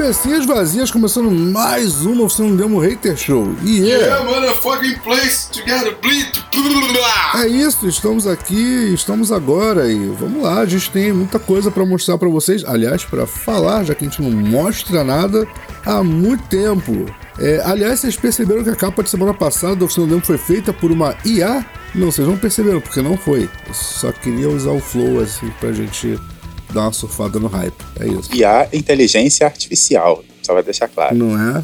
Cabecinhas vazias, começando mais uma oficina do demo Hater Show. E yeah. Yeah, motherfucking place together, bleed. É isso, estamos aqui, estamos agora e vamos lá, a gente tem muita coisa pra mostrar pra vocês, aliás, pra falar, já que a gente não mostra nada há muito tempo. É, aliás, vocês perceberam que a capa de semana passada da Oficina do Demo foi feita por uma IA? Não, vocês não perceberam, porque não foi. Eu só queria usar o flow assim pra gente dar uma surfada no hype. É isso. E a inteligência artificial, só vai deixar claro. Não é,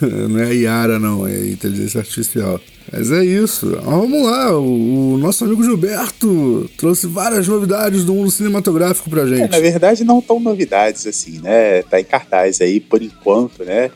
não é Yara, não, é inteligência artificial. Mas é isso. Vamos lá, o, o nosso amigo Gilberto trouxe várias novidades do mundo cinematográfico pra É, gente. na verdade, não tão novidades assim, né? Tá em cartaz aí por enquanto, né?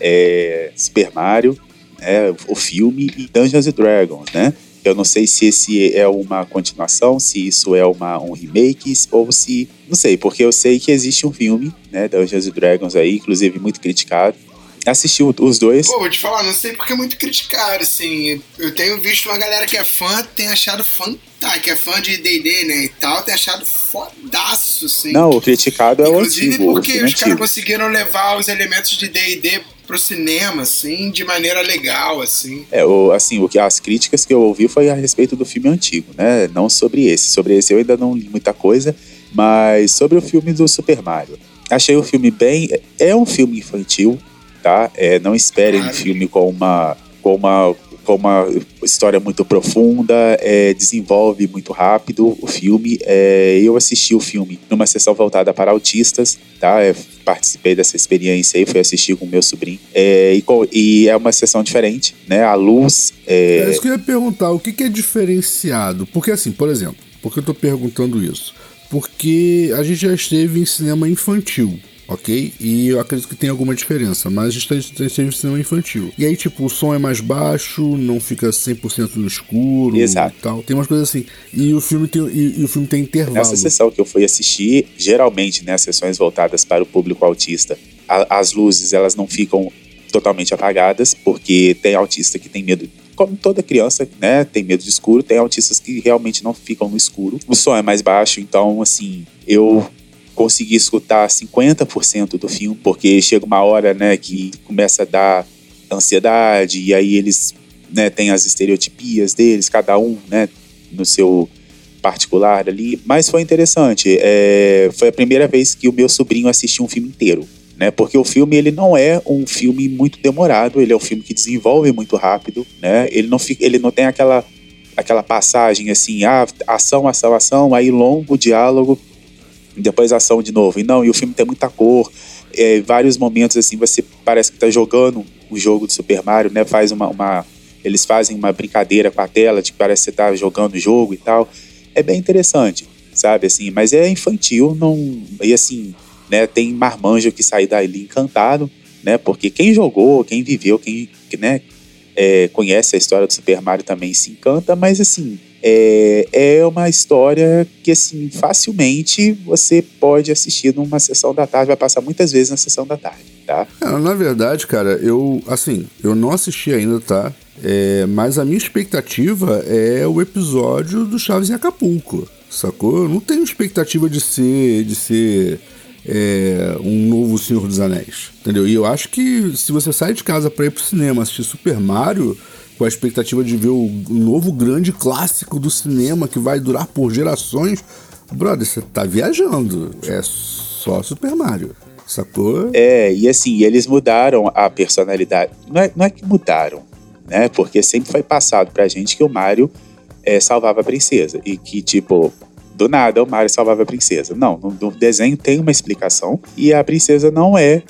É, Super Mario, né? o filme e Dungeons and Dragons, né? Eu não sei se esse é uma continuação, se isso é uma, um remake, ou se. Não sei, porque eu sei que existe um filme, né? Dungeons Dragons aí, inclusive muito criticado. Assisti o- os dois. Pô, vou te falar, não sei porque é muito criticado, assim. Eu tenho visto uma galera que é fã, tem achado fantástico, que é fã de D&D, né, e tal, tem achado fodaço, assim. Não, o criticado é o Inclusive antigo. o porque filme os caras conseguiram levar os elementos de D&D pro cinema, assim, de maneira legal, assim. É, o, assim, o que as críticas que eu ouvi foi a respeito do filme antigo, né? Não sobre esse. Sobre esse eu ainda não li muita coisa, mas sobre o filme do Super Mario. Achei o filme bem. É um filme infantil, tá? É, não esperem um Claro. filme com uma. Com uma com uma história muito profunda, é, desenvolve muito rápido o filme. É, eu assisti o filme numa sessão voltada para autistas, tá? É, participei dessa experiência aí, fui assistir com meu sobrinho. É, e, e é uma sessão diferente, né? A luz. É É, isso que eu ia perguntar, o que, é diferenciado? Porque assim, por exemplo, por que eu tô perguntando isso? Porque a gente já esteve em cinema infantil, ok? E eu acredito que tem alguma diferença, mas a gente tá- já esteve em cinema infantil. E aí, tipo, o som é mais baixo, não fica 100% no escuro Exato. e tal. Tem umas coisas assim. E o filme tem, e, e o filme tem intervalo. Nessa sessão que eu fui assistir, geralmente, né, as sessões voltadas para o público autista, a- as luzes elas não ficam totalmente apagadas, porque tem autista que tem medo, como toda criança, né, tem medo de escuro, tem autistas que realmente não ficam no escuro. O som é mais baixo, então, assim, eu consegui escutar 50% do filme, porque chega uma hora, né, que começa a dar ansiedade, e aí eles, né, têm as estereotipias deles, cada um, né, no seu particular ali, mas foi interessante. É, foi a primeira vez que o meu sobrinho assistiu um filme inteiro, né? Porque o filme ele não é um filme muito demorado, ele é um filme que desenvolve muito rápido, né? Ele não fica, ele não tem aquela aquela passagem assim, ah, ação, ação, ação, aí longo diálogo, depois ação de novo. E não, e o filme tem muita cor, é, vários momentos assim, você parece que tá jogando o jogo do Super Mario, né? Faz uma, uma eles fazem uma brincadeira com a tela, de que parece que você tá jogando o jogo e tal. É bem interessante, sabe assim, mas é infantil, não e assim, né, tem marmanjo que sai dali encantado, né? Porque quem jogou, quem viveu, quem, né, é, conhece a história do Super Mario também se encanta, mas assim, é, é uma história que assim, facilmente você pode assistir numa sessão da tarde, vai passar muitas vezes na sessão da tarde, tá? Na verdade, cara, eu, assim, eu não assisti ainda, tá? É, mas a minha expectativa é o episódio do Chaves em Acapulco, sacou? Eu não tenho expectativa de ser, de ser é, um novo Senhor dos Anéis, entendeu? E eu acho que se você sai de casa pra ir pro cinema assistir Super Mario com a expectativa de ver o novo grande clássico do cinema que vai durar por gerações, brother, você tá viajando. É só Super Mario, sacou? É, e assim, eles mudaram a personalidade. Não é, não é que mudaram, né? Porque sempre foi passado pra gente que o Mario é, salvava a princesa. E que, tipo, do nada o Mario salvava a princesa. Não, no, no desenho tem uma explicação e a princesa não é,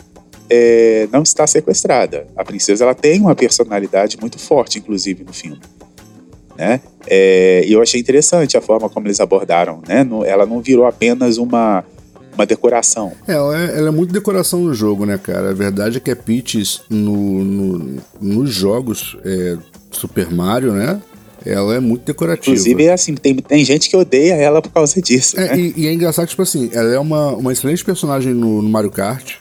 é, não está sequestrada. A princesa ela tem uma personalidade muito forte, inclusive, no filme. Né? É, e eu achei interessante a forma como eles abordaram. Né? No- ela não virou apenas uma, uma decoração. É, ela é, ela é muito decoração no jogo, né, cara? A verdade é que a Peach no, no- nos jogos é, Super Mario, né? Ela é muito decorativa. Inclusive, é assim, tem, tem gente que odeia ela por causa disso. É, né? e, e é engraçado, tipo assim, ela é uma, uma excelente personagem no, no Mario Kart.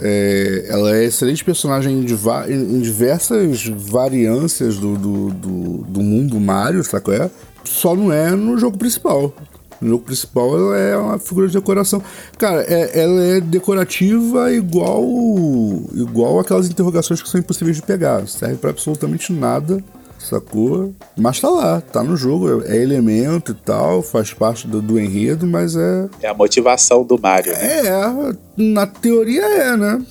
É, ela é excelente personagem em, em diversas variâncias do, do, do, do mundo Mario, sabe é? Só não é no jogo principal. No jogo principal ela é uma figura de decoração. Cara, é, ela é decorativa igual igual aquelas interrogações que são impossíveis de pegar. Serve para absolutamente nada, sacou? Mas tá lá, tá no jogo, é elemento e tal, faz parte do, do enredo, mas é. É a motivação do Mario. Né? É, na teoria é, né?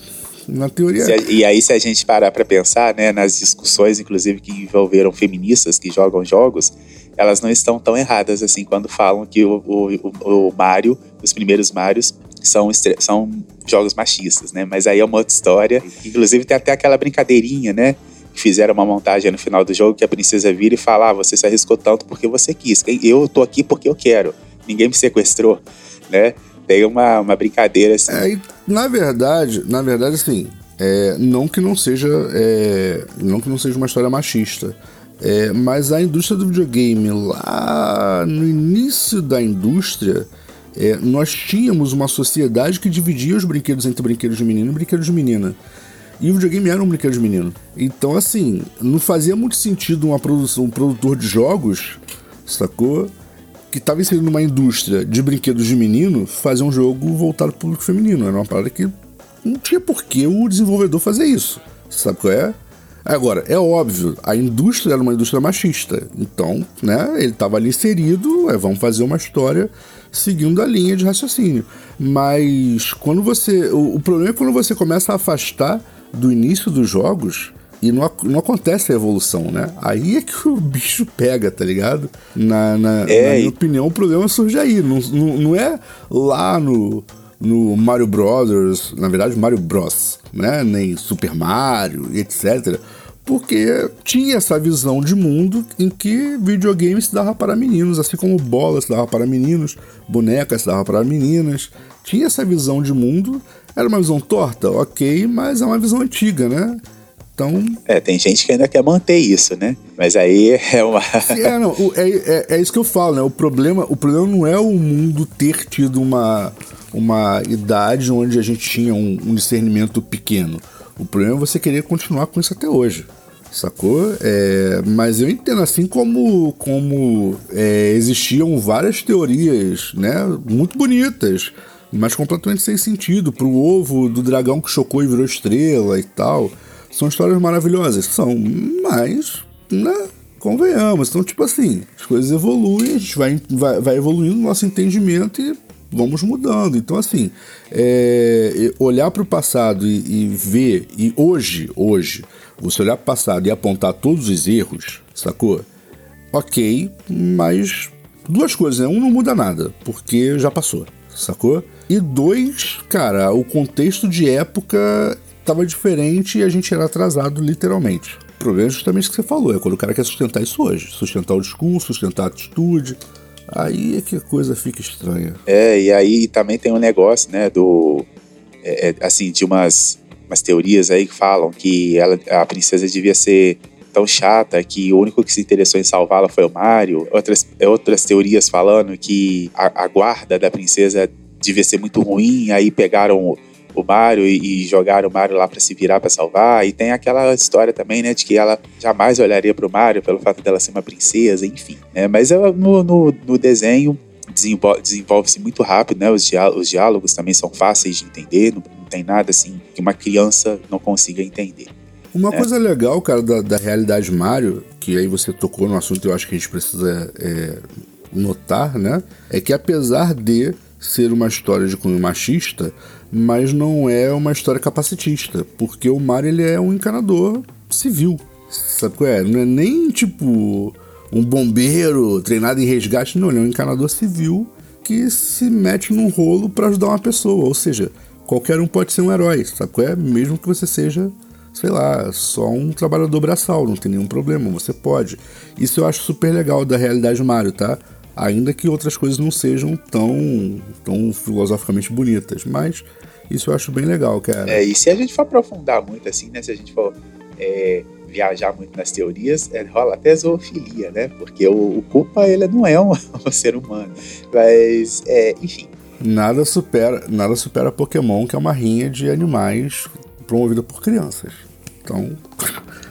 Na teoria. Se, e aí, se a gente parar para pensar, né, nas discussões, inclusive, que envolveram feministas que jogam jogos, elas não estão tão erradas assim quando falam que o, o, o Mario, os primeiros Marios, são, são jogos machistas, né? Mas aí é uma outra história. Inclusive tem até aquela brincadeirinha, né? Fizeram uma montagem no final do jogo que a princesa vira e fala: ah, você se arriscou tanto porque você quis. Eu tô aqui porque eu quero. Ninguém me sequestrou, né? Tem uma, uma brincadeira assim. É, na verdade, na verdade, assim, é, não que não seja. É, não que não seja uma história machista. É, mas a indústria do videogame, lá no início da indústria, é, nós tínhamos uma sociedade que dividia os brinquedos entre brinquedos de menino e brinquedos de menina. E o videogame era um brinquedo de menino. Então, assim, não fazia muito sentido uma produção, um produtor de jogos, sacou? Que estava inserido numa indústria de brinquedos de menino, fazer um jogo voltado para o público feminino. Era uma parada que não tinha por que o desenvolvedor fazer isso. Sabe qual é? Agora, é óbvio, a indústria era uma indústria machista. Então, né, ele estava ali inserido, é, vamos fazer uma história seguindo a linha de raciocínio. Mas quando você. O, o problema é quando você começa a afastar do início dos jogos e não, não acontece a evolução, né? Aí é que o bicho pega, tá ligado? Na, na, é, na minha opinião, o problema surge aí. Não, não, não é lá no, no Mario Brothers, na verdade Mario Bros, né? Nem Super Mario, etc. Porque tinha essa visão de mundo em que videogame se dava para meninos, assim como bola se dava para meninos, bonecas se dava para meninas. Tinha essa visão de mundo, era uma visão torta, ok, mas é uma visão antiga, né? Então... É, tem gente que ainda quer manter isso, né? Mas aí é uma. é, não, é, é, é, isso que eu falo, né? O problema, o problema não é o mundo ter tido uma, uma idade onde a gente tinha um, um discernimento pequeno. O problema é você querer continuar com isso até hoje. Sacou? É, mas eu entendo assim como, como é, existiam várias teorias, né? Muito bonitas, mas completamente sem sentido. Pro ovo do dragão que chocou e virou estrela e tal. São histórias maravilhosas, são, mas, né? Convenhamos. Então, tipo assim, as coisas evoluem, a gente vai, vai, vai evoluindo o nosso entendimento e vamos mudando. Então, assim, é, olhar para o passado e, e, ver, e hoje, hoje, você olhar para o passado e apontar todos os erros, sacou? Ok, mas duas coisas, né? Um não muda nada, porque já passou, sacou? E dois, cara, o contexto de época estava diferente e a gente era atrasado literalmente. O problema é justamente o que você falou, é quando o cara quer sustentar isso hoje. Sustentar o discurso, sustentar a atitude, Aí é que a coisa fica estranha. É, e aí também tem um negócio, né, do. É, é, assim, de umas, umas teorias aí que falam que ela, a princesa devia ser tão chata que o único que se interessou em salvá-la foi o Mario. Outras, outras teorias falando que a, a guarda da princesa devia ser muito ruim, aí pegaram o Mario e, e jogar o Mario lá para se virar para salvar. E tem aquela história também, né, de que ela jamais olharia pro Mario pelo fato dela ser uma princesa, enfim. Né? Mas ela, no, no, no desenho desenvolve-se muito rápido, né? Os, diá os diálogos também são fáceis de entender, não, não, tem nada assim que uma criança não consiga entender. Uma né? coisa legal, cara, da, da realidade Mario, que aí você tocou no assunto eu acho que a gente precisa é, notar, né? É que apesar de ser uma história de cunho machista, mas não é uma história capacitista, porque o Mario ele é um encanador civil, sabe qual é? Não é nem tipo um bombeiro treinado em resgate, não, ele é um encanador civil que se mete num rolo para ajudar uma pessoa, ou seja, qualquer um pode ser um herói, sabe qual é? Mesmo que você seja, sei lá, só um trabalhador braçal, não tem nenhum problema, você pode. Isso eu acho super legal da realidade Mario, tá? ainda que outras coisas não sejam tão, tão filosoficamente bonitas, mas isso eu acho bem legal, cara. É, e se a gente for aprofundar muito assim, né, se a gente for é, viajar muito nas teorias, é, rola até zoofilia, né, porque o, o Culpa, ele não é um, um ser humano, mas, é, enfim, Nada supera, nada supera Pokémon, que é uma rinha de animais promovida por crianças. Então,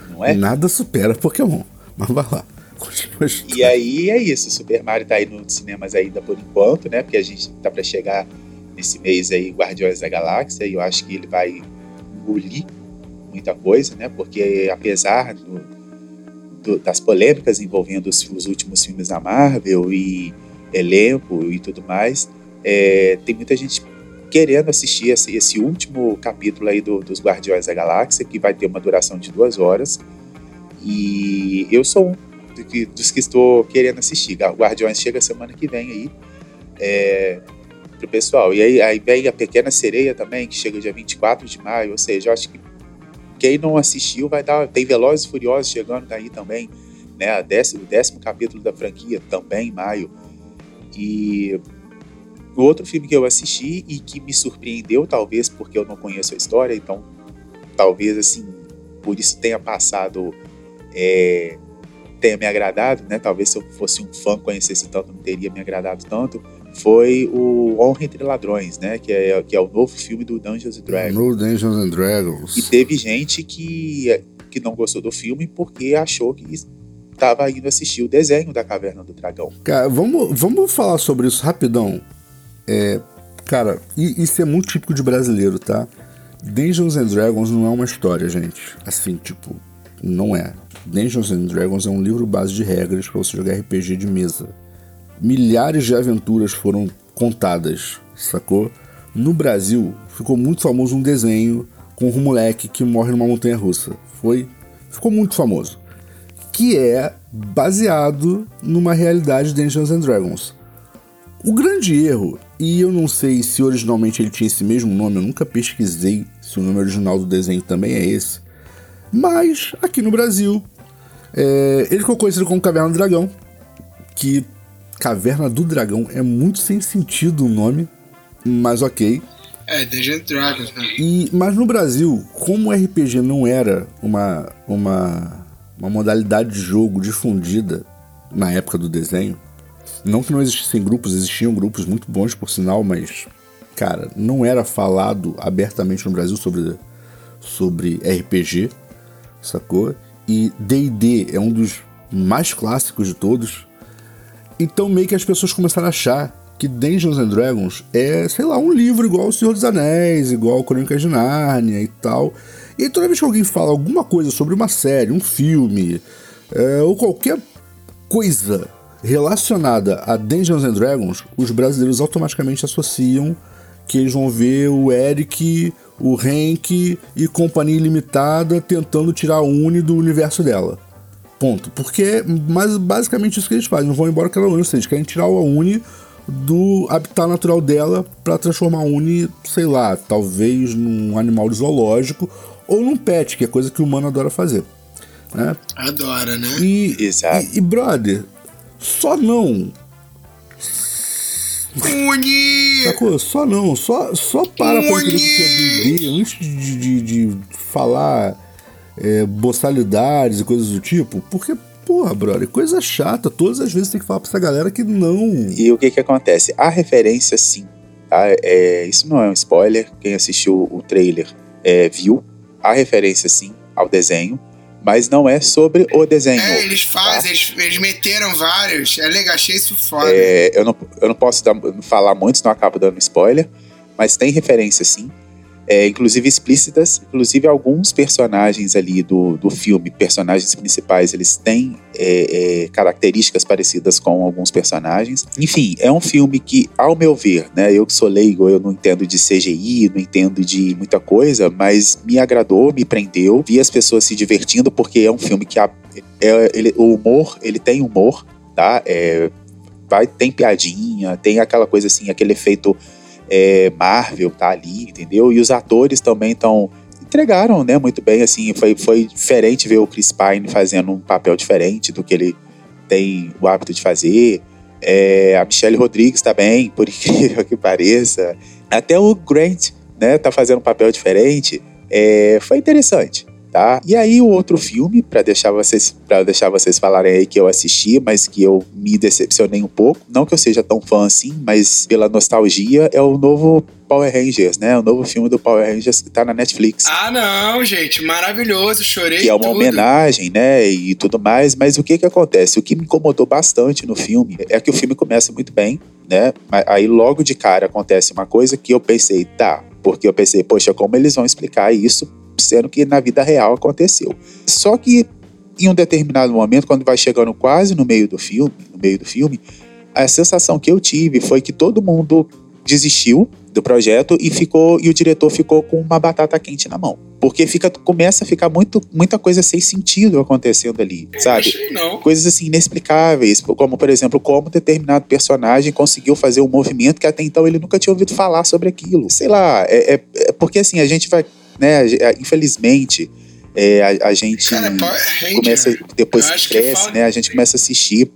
Não é? nada supera Pokémon. Mas vai lá. Continua E aí é isso, Super Mario tá aí nos cinemas ainda por enquanto, né? Porque a gente tá pra chegar nesse mês aí Guardiões da Galáxia e eu acho que ele vai engolir muita coisa, né? Porque apesar do- do- das polêmicas envolvendo os, os últimos filmes da Marvel e elenco e tudo mais, é, tem muita gente querendo assistir esse, esse último capítulo aí do- dos Guardiões da Galáxia, que vai ter uma duração de duas horas. E eu sou um do que- dos que estou querendo assistir. Guardiões chega semana que vem aí. É, pro pessoal. E aí, aí vem a Pequena Sereia também, que chega dia 24 de maio. Ou seja, eu acho que quem não assistiu vai dar. Tem Velozes e Furiosos chegando daí também, né? Décimo, o décimo capítulo da franquia também em maio. E outro filme que eu assisti e que me surpreendeu, talvez porque eu não conheço a história, então talvez assim, por isso tenha passado. é, tenha me agradado, né? Talvez se eu fosse um fã conhecesse tanto, não teria me agradado tanto. Foi o Honra entre Ladrões, né? Que é, que é o novo filme do Dungeons and Dragons. No Dungeons and E Dragons. teve gente que, que não gostou do filme porque achou que estava indo assistir o desenho da Caverna do Dragão. Cara, vamos, vamos falar sobre isso rapidão. É, cara, isso é muito típico de brasileiro, tá? Dungeons and Dragons não é uma história, gente. Assim, tipo, não é. Dungeons and Dragons é um livro base de regras para você jogar RPG de mesa. Milhares de aventuras foram contadas, sacou? No Brasil, ficou muito famoso um desenho com um moleque que morre numa montanha russa. Foi, ficou muito famoso que é baseado numa realidade de Dungeons and Dragons. O grande erro, e eu não sei se originalmente ele tinha esse mesmo nome, eu nunca pesquisei se o nome original do desenho também é esse, mas aqui no Brasil é, ele ficou conhecido como Caverna do Dragão, que Caverna do Dragão é muito sem sentido o nome, mas ok. É, Dungeons Dragons, né? E, mas no Brasil, como o RPG não era uma, uma, uma modalidade de jogo difundida na época do desenho, não que não existissem grupos, existiam grupos muito bons por sinal, mas, cara, não era falado abertamente no Brasil sobre, sobre RPG, sacou? E DD é um dos mais clássicos de todos. Então meio que as pessoas começaram a achar que Dungeons and Dragons é, sei lá, um livro igual O Senhor dos Anéis, igual Crônicas de Nárnia e tal. E toda vez que alguém fala alguma coisa sobre uma série, um filme, é, ou qualquer coisa relacionada a Dungeons and Dragons, os brasileiros automaticamente associam que eles vão ver o Eric, o Hank e Companhia Ilimitada tentando tirar a Uni do universo dela. Ponto. Porque é mas basicamente isso que eles fazem. Não vão embora com aquela Uni. ou seja, Eles querem tirar a Uni do habitat natural dela para transformar a Uni, sei lá, talvez num animal zoológico ou num pet, que é coisa que o humano adora fazer. Né? Adora, né? E, Exato. e, e, brother, só não. Uni! Sacou? Só não. Só, só para pra entender o que é D&D antes de, de, de falar é, boçalidades e coisas do tipo. Porque, porra, brother, coisa chata. Todas as vezes tem que falar pra essa galera que não. E o que que acontece? A referência, sim. Tá? É, isso não é um spoiler. Quem assistiu o trailer é, viu. A referência, sim, ao desenho. Mas não é sobre o desenho. É, eles tá? fazem, eles, eles meteram vários. É legal, achei isso foda. É, eu, não, eu não posso dar- falar muito, senão acabo dando spoiler. Mas tem referência, sim. É, inclusive explícitas. Inclusive alguns personagens ali do, do filme, personagens principais, eles têm é, é, características parecidas com alguns personagens. Enfim, é um filme que, ao meu ver, né, eu que sou leigo, eu não entendo de CGI, não entendo de muita coisa, mas me agradou, me prendeu, vi as pessoas se divertindo porque é um filme que a- é- ele- o humor, ele tem humor, tá? É, vai, tem piadinha, tem aquela coisa assim, aquele efeito é, Marvel tá ali, entendeu? E os atores também estão entregaram, né, muito bem, assim, foi, foi diferente ver o Chris Pine fazendo um papel diferente do que ele tem o hábito de fazer. É, a Michelle Rodrigues também, por incrível que pareça. Até o Grant, né, tá fazendo um papel diferente. É, foi interessante, tá? E aí o outro filme, para deixar vocês para deixar vocês falarem aí que eu assisti, mas que eu me decepcionei um pouco, não que eu seja tão fã assim, mas pela nostalgia, é o novo Power Rangers, né? O novo filme do Power Rangers que tá na Netflix. Ah, não, gente, maravilhoso, chorei Que é uma tudo. homenagem, né? E tudo mais, mas o que que acontece? O que me incomodou bastante no filme é que o filme começa muito bem, né? Aí logo de cara acontece uma coisa que eu pensei, tá, porque eu pensei, poxa, como eles vão explicar isso, sendo que na vida real aconteceu. Só que em um determinado momento, quando vai chegando quase no meio do filme, no meio do filme, a sensação que eu tive foi que todo mundo desistiu do projeto e ficou e o diretor ficou com uma batata quente na mão. Porque fica, começa a ficar muito, muita coisa sem sentido acontecendo ali, sabe? Coisas assim inexplicáveis, como por exemplo, como determinado personagem conseguiu fazer um movimento que até então ele nunca tinha ouvido falar sobre aquilo. Sei lá, é, é- é porque assim, a gente vai, né, infelizmente, é, a, a gente Cara, Ranger. começa, depois que que cresce, fala- né, a gente começa a assistir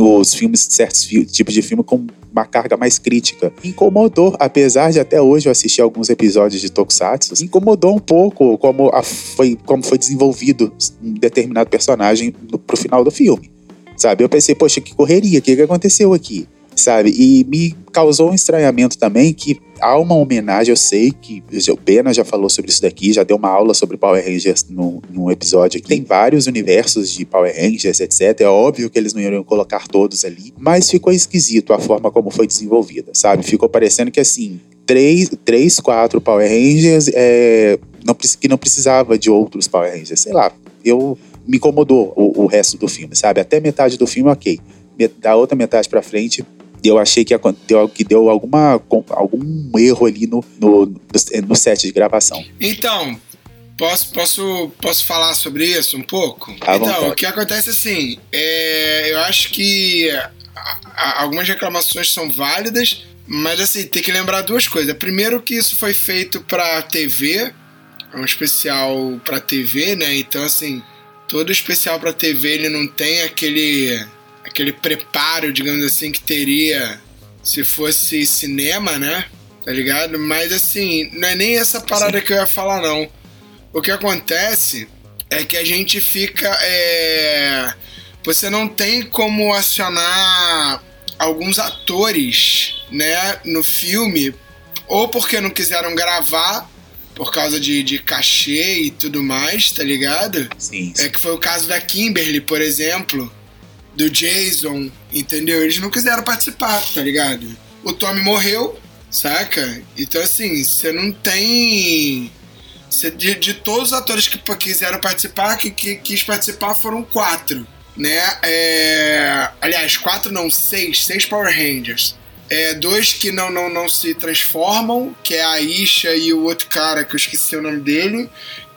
os filmes, certos tipos de filme com uma carga mais crítica. Incomodou, apesar de até hoje eu assistir alguns episódios de Tokusatsu, incomodou um pouco como, a- foi, como foi desenvolvido um determinado personagem no, pro final do filme. Sabe? Eu pensei, poxa, que correria, o que, que aconteceu aqui? Sabe? E me causou um estranhamento também que há uma homenagem, eu sei que o Pena já falou sobre isso daqui, já deu uma aula sobre Power Rangers no, num episódio aqui. Tem vários universos de Power Rangers, etc. É óbvio que eles não iriam colocar todos ali, mas ficou esquisito a forma como foi desenvolvida, sabe? Ficou parecendo que assim, três, três quatro Power Rangers é, não, que não precisava de outros Power Rangers. Sei lá, eu me incomodou o, o resto do filme, sabe? Até metade do filme, ok. Da outra metade pra frente, eu achei que, deu, que deu alguma, algum erro ali no, no, no, set de gravação. Então, posso, posso, posso falar sobre isso um pouco? Então, vontade. o que acontece assim, é, eu acho que a- a- algumas reclamações são válidas, mas assim, tem que lembrar duas coisas. Primeiro que isso foi feito pra TV, é um especial pra TV, né? Então, assim, todo especial pra TV ele não tem aquele aquele preparo, digamos assim, que teria se fosse cinema, né? Tá ligado? Mas assim, não é nem essa parada que eu ia falar, não. O que acontece é que a gente fica. é, Você não tem como acionar alguns atores, né, no filme, ou porque não quiseram gravar por causa de, de cachê e tudo mais, tá ligado? Sim, É que foi o caso da Kimberly, por exemplo, do Jason, entendeu? Eles não quiseram participar, tá ligado? O Tommy morreu, saca? Então, assim, você não tem. cê- de, de todos os atores que quiseram participar, que, que quis participar foram quatro, né? É, aliás, quatro não, seis, seis Power Rangers. É, dois que não, não, não se transformam, que é a Isha e o outro cara, que eu esqueci o nome dele,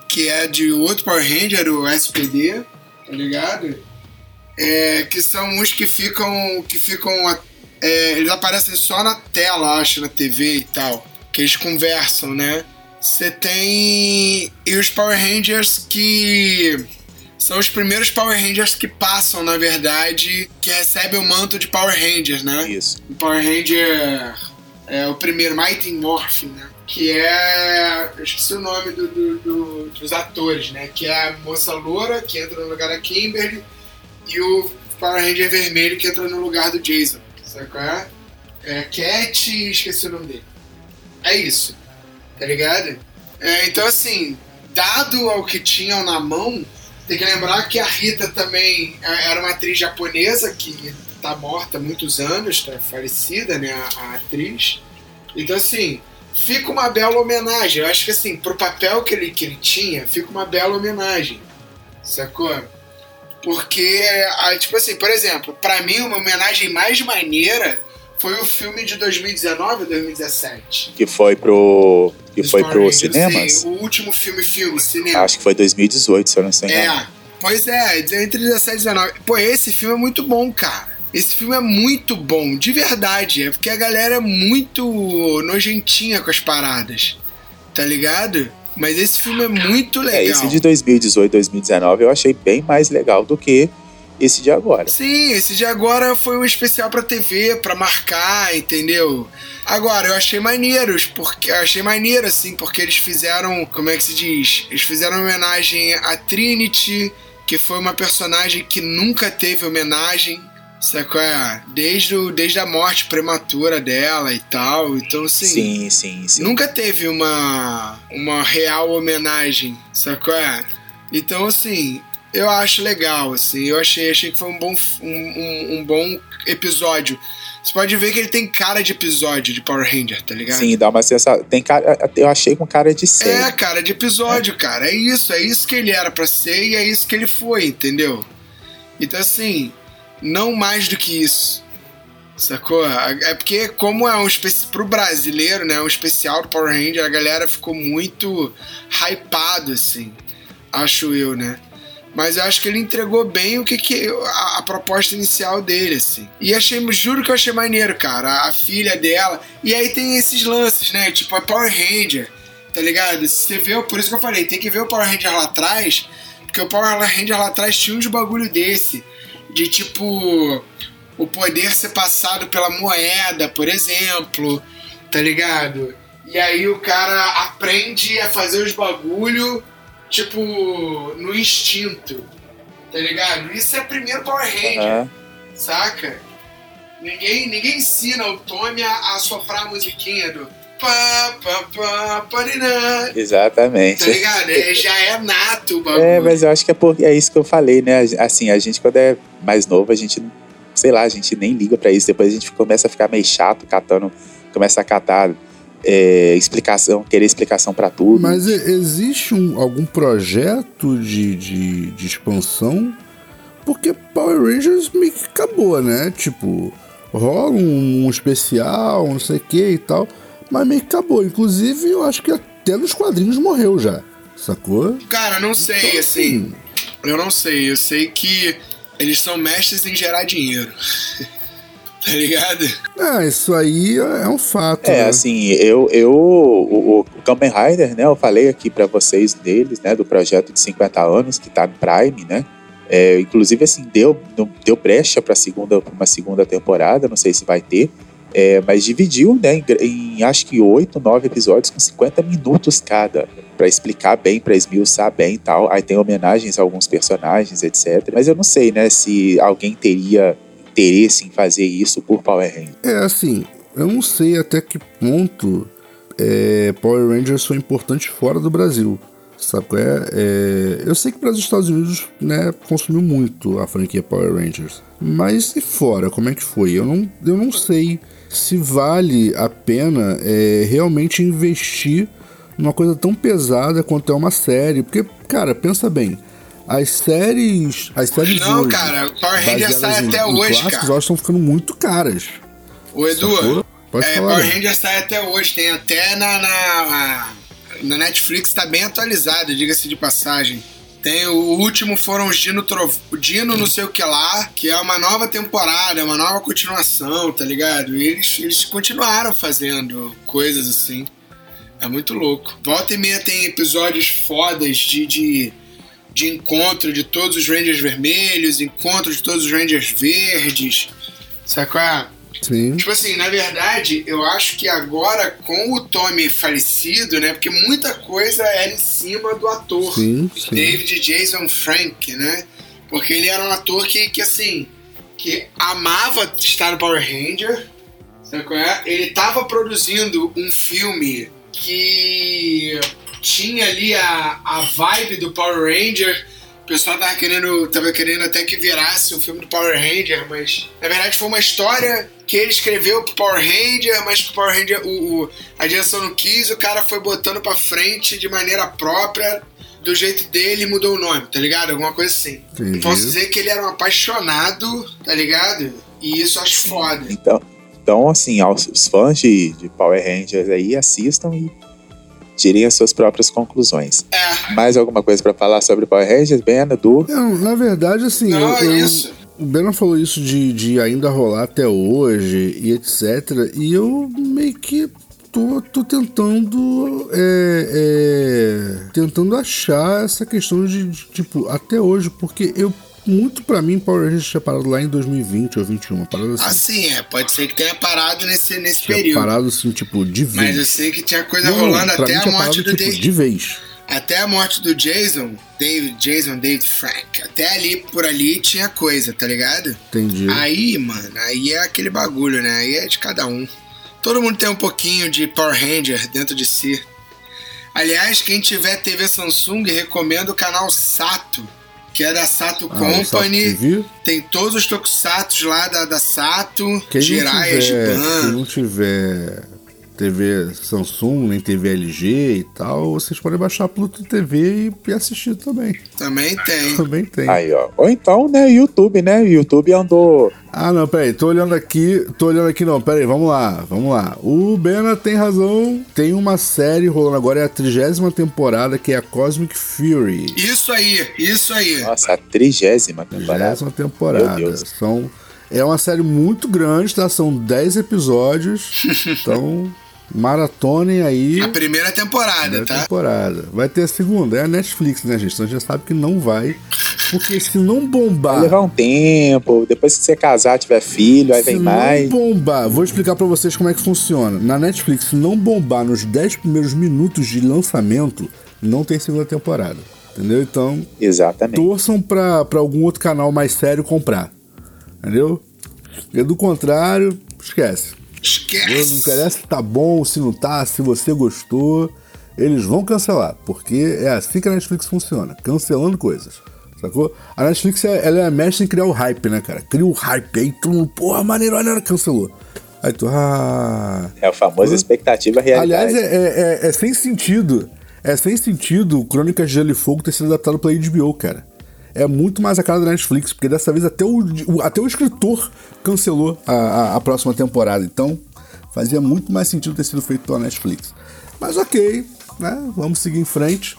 que é de outro Power Ranger, o SPD, tá ligado? É, que são os que ficam. que ficam. é, eles aparecem só na tela, acho, na TV e tal. Que eles conversam, né? Você tem. E os Power Rangers que. São os primeiros Power Rangers que passam, na verdade, que recebem o manto de Power Rangers, né? isso. o Power Ranger é o primeiro, Mighty Morphin, né? Que é. Eu esqueci o nome do, do- do- dos atores, né? Que é a moça loura que entra no lugar da Kimberly e o Power Ranger vermelho que entra no lugar do Jason. Sabe qual é? É Cat, esqueci o nome dele. É isso. Tá ligado? É, então, assim, dado ao que tinham na mão, tem que lembrar que a Rita também é, era uma atriz japonesa que tá morta há muitos anos, tá falecida, né, a, a atriz. Então, assim, fica uma bela homenagem. Eu acho que, assim, pro papel que ele, que ele tinha, fica uma bela homenagem. Sacou? Porque, ah, tipo assim, por exemplo, pra mim, uma homenagem mais maneira foi o filme de 2019 ou 2017. Que foi pro. Que foi Power pro Rangers, cinemas? sim, o último filme, filme, cinema. Acho que foi 2018, se eu não sei. É, pois é, entre 17 e 19. Pô, esse filme é muito bom, cara. Esse filme é muito bom, de verdade. É porque a galera é muito nojentinha com as paradas, tá ligado? Mas esse filme é muito legal. É, esse de 2018, 2019 eu achei bem mais legal do que esse de agora. Sim, esse de agora foi um especial pra TV, pra marcar, entendeu? Agora, eu achei maneiros, porque eu achei maneiro, assim, porque eles fizeram, como é que se diz? Eles fizeram homenagem a Trinity, que foi uma personagem que nunca teve homenagem, sacou? É? Desde, o, desde a morte prematura dela e tal, então assim... Sim, sim, sim. Nunca teve uma, uma real homenagem, sacou? É? Então, assim, eu acho legal, assim, eu achei, achei que foi um bom, um, um, um bom episódio. Você pode ver que ele tem cara de episódio de Power Ranger, tá ligado? Sim, dá uma sensação. Tem cara, eu achei com cara de série. É, cara, de episódio, é. cara. É isso, é isso que ele era para ser e é isso que ele foi, entendeu? Então, assim, não mais do que isso. Sacou? É porque, como é um especial pro brasileiro, né? Um especial do Power Ranger, a galera ficou muito hypado, assim. Acho eu, né? Mas eu acho que ele entregou bem o que, que a, a, proposta inicial dele, assim. E achei, juro que eu achei maneiro, cara. A, a, filha dela. E aí tem esses lances, né? Tipo, a Power Ranger, tá ligado? Você vê, por isso que eu falei, tem que ver o Power Ranger lá atrás, porque o Power Ranger lá atrás tinha uns bagulho desse. De tipo, o poder ser passado pela moeda, por exemplo, tá ligado? E aí o cara aprende a fazer os bagulho tipo, no instinto, tá ligado? Isso é primeiro Power Ranger, uhum. saca? Ninguém, ninguém ensina o Tommy a, a soprar a musiquinha do pá, pá, pá, parirã. Exatamente. Tá ligado? É, já é nato o bagulho. É, mas eu acho que é, por, é isso que eu falei, né? Assim, a gente quando é mais novo, a gente, sei lá, a gente nem liga para isso. Depois a gente começa a ficar meio chato catando, começa a catar é, explicação, querer explicação para tudo. Mas existe um, algum projeto de, de, de, expansão? Porque Power Rangers meio que acabou, né? Tipo, rola um, um especial, não sei o que e tal, mas meio que acabou. Inclusive, eu acho que até nos quadrinhos morreu já, sacou? Cara, não sei, então, assim, assim, eu não sei. Eu sei que eles são mestres em gerar dinheiro. tá ligado? Ah, isso aí é um fato. É, né? assim, eu, eu o, o Kamen Rider, né, eu falei aqui para vocês deles, né, do projeto de 50 anos que tá no Prime, né, é, inclusive, assim, deu, deu brecha para segunda, uma segunda temporada, não sei se vai ter, é, mas dividiu, né, em, em, acho que oito, nove episódios com 50 minutos cada, para explicar bem, para esmiuçar bem e tal. Aí tem homenagens a alguns personagens, etc. Mas eu não sei, né, se alguém teria interesse em fazer isso por Power Rangers? É assim, eu não sei até que ponto é, Power Rangers foi importante fora do Brasil. Sabe qual é? é? Eu sei que para os Estados Unidos né, consumiu muito a franquia Power Rangers. Mas e fora, como é que foi? Eu não, eu não sei se vale a pena é, realmente investir numa coisa tão pesada quanto é uma série. Porque, cara, pensa bem. As séries. As séries Não, hoje, cara, Power Rangers sai até em, hoje, em cara. estão ficando muito caras. O Edu, Pode é, falar, Power Rangers sai até hoje. Tem até na, na, na Netflix, tá bem atualizado, diga-se de passagem. Tem o último foram os Dino, Trov... Dino não sei o que lá, que é uma nova temporada, é uma nova continuação, tá ligado? E eles, eles continuaram fazendo coisas assim. É muito louco. Volta e meia tem episódios fodas de, de de encontro de todos os Rangers vermelhos, encontro de todos os Rangers verdes, sacou? Sim. Tipo assim, na verdade, eu acho que agora com o Tommy falecido, né? Porque muita coisa era em cima do ator sim, sim. David Jason Frank, né? Porque ele era um ator que, que assim, que amava estar no Power Ranger, sacou? Ele tava produzindo um filme que tinha ali a, a vibe do Power Ranger. O pessoal tava querendo, tava querendo até que virasse o um filme do Power Ranger, mas na verdade foi uma história que ele escreveu pro Power Ranger, mas que o Power Ranger, o, o, a direção não quis, o cara foi botando pra frente de maneira própria, do jeito dele e mudou o nome, tá ligado? Alguma coisa assim. Entendi. Posso dizer que ele era um apaixonado, tá ligado? E isso acho foda. Então, então assim, os fãs de, de Power Rangers aí assistam e tirem as suas próprias conclusões. É. Mais alguma coisa para falar sobre Power Rangers, Bena, Du? Não, na verdade, assim, Não, eu, é eu, isso. o Bena falou isso de, de ainda rolar até hoje e etc. E eu meio que tô, tô tentando é, é, tentando achar essa questão de, de, tipo até hoje porque eu muito pra mim Power Rangers tinha parado lá em 2020 ou 21, uma parada assim. Assim, é, pode ser que tenha parado nesse, nesse tinha período. parado assim, tipo, de vez. Mas eu sei que tinha coisa Não, rolando até a morte parado, do tipo, David. de vez. Até a morte do Jason, David, Jason David Frank. Até ali, por ali, tinha coisa, tá ligado? Entendi. Aí, mano, aí é aquele bagulho, né? Aí é de cada um. Todo mundo tem um pouquinho de Power Ranger dentro de si. Aliás, quem tiver TV Samsung, recomendo o canal Sato, que é da Sato Ah, Sato Company. TV? Tem todos os tokusatsus lá da, da Sato, Quem não, Jiraiya, tiver, quem Giban. não tiver TV Samsung, nem TV LG e tal, vocês podem baixar Pluto TV e, e assistir também. Também tem. Também tem. Aí, ó. Ou então, né, YouTube, né? O YouTube andou. Ah, não, peraí, tô olhando aqui, tô olhando aqui não, peraí, vamos lá, vamos lá. O Bena tem razão, tem uma série rolando agora, é a trigésima temporada, que é a Cosmic Fury. Isso aí, isso aí. Nossa, a trigésima temporada. Trigésima temporada. Meu Deus. São, é uma série muito grande, tá? São 10 episódios, então maratonem aí. A primeira temporada, Primeira tá? temporada. Vai ter a segunda, é a Netflix, né, gente? Então a gente já sabe que não vai. Porque se não Vai bombar. levar um tempo, depois que você casar, tiver filho, aí Se vem não mais. bombar, vou explicar pra vocês como é que funciona. Na Netflix, se não bombar nos 10 primeiros minutos de lançamento, não tem segunda temporada. Entendeu? Então, Exatamente. torçam pra, pra algum outro canal mais sério comprar. Entendeu? E do contrário, esquece. Não Esquece. interessa se tá bom, se não tá, se você gostou. Eles vão cancelar, porque é assim que a Netflix funciona, cancelando coisas. Sacou? A Netflix é, ela é a mestre em criar o hype, né, cara? Cria o hype, aí todo mundo, porra, maneiro, maneiro, cancelou. Aí tu, ah. É o famoso expectativa realidade. Aliás, é, é- é- é sem sentido. É sem sentido Crônicas de Gelo e Fogo ter sido adaptado pela HBO, cara. É muito mais a cara da Netflix, porque dessa vez até o, até o escritor cancelou a, a- a próxima temporada. Então, fazia muito mais sentido ter sido feito pela Netflix. Mas ok, né? Vamos seguir em frente.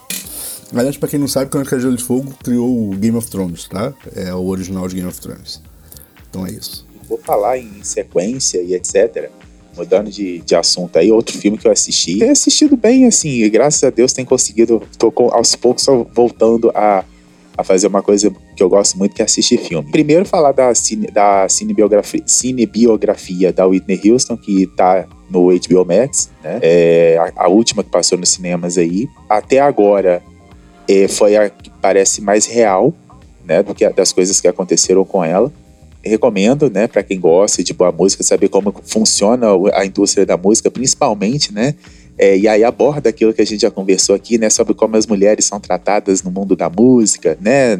Aliás, pra quem não sabe, Crônicas de Gelo e Fogo criou o Game of Thrones, tá? É o original de Game of Thrones. Então é isso. Vou falar em sequência e etc. Mudando de, de assunto aí, outro filme que eu assisti. Tenho assistido bem, assim, e graças a Deus tem conseguido. Tô com- aos poucos voltando a, a fazer uma coisa que eu gosto muito, que é assistir filme. Primeiro, falar da, cine, da cinebiografia, cinebiografia da Whitney Houston, que tá no HBO Max, né? É a, a última que passou nos cinemas aí. Até agora, é, foi a que parece mais real, né? Do que das coisas que aconteceram com ela recomendo, né, para quem gosta de boa música, saber como funciona a indústria da música, principalmente, né, é, e aí aborda aquilo que a gente já conversou aqui, né, sobre como as mulheres são tratadas no mundo da música, né,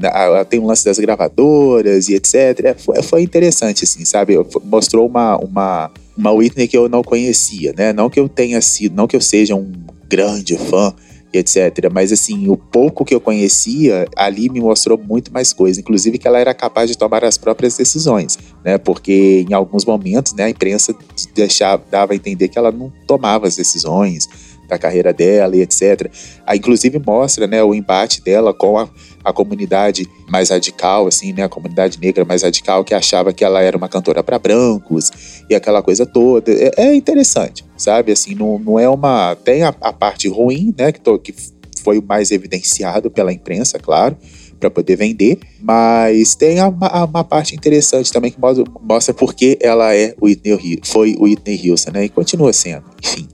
tem um lance das gravadoras e etc. É, foi, foi interessante, assim, sabe, mostrou uma, uma, uma Whitney que eu não conhecia, né, não que eu tenha sido, não que eu seja um grande fã, etc. Mas assim, o pouco que eu conhecia ali me mostrou muito mais coisa, inclusive que ela era capaz de tomar as próprias decisões, né? Porque em alguns momentos, né, a imprensa deixava, dava a entender que ela não tomava as decisões da carreira dela e etc. Aí, inclusive mostra, né, o embate dela com a, a comunidade mais radical, assim, né, a comunidade negra mais radical que achava que ela era uma cantora para brancos e aquela coisa toda. É, é interessante, sabe? Assim, não, não é uma. Tem a, a parte ruim, né? Que, to- que foi o mais evidenciado pela imprensa, claro, para poder vender, mas tem a- a- uma parte interessante também que mostra, mostra por que ela é Whitney, Hu- foi Whitney Houston, né? E continua sendo, enfim,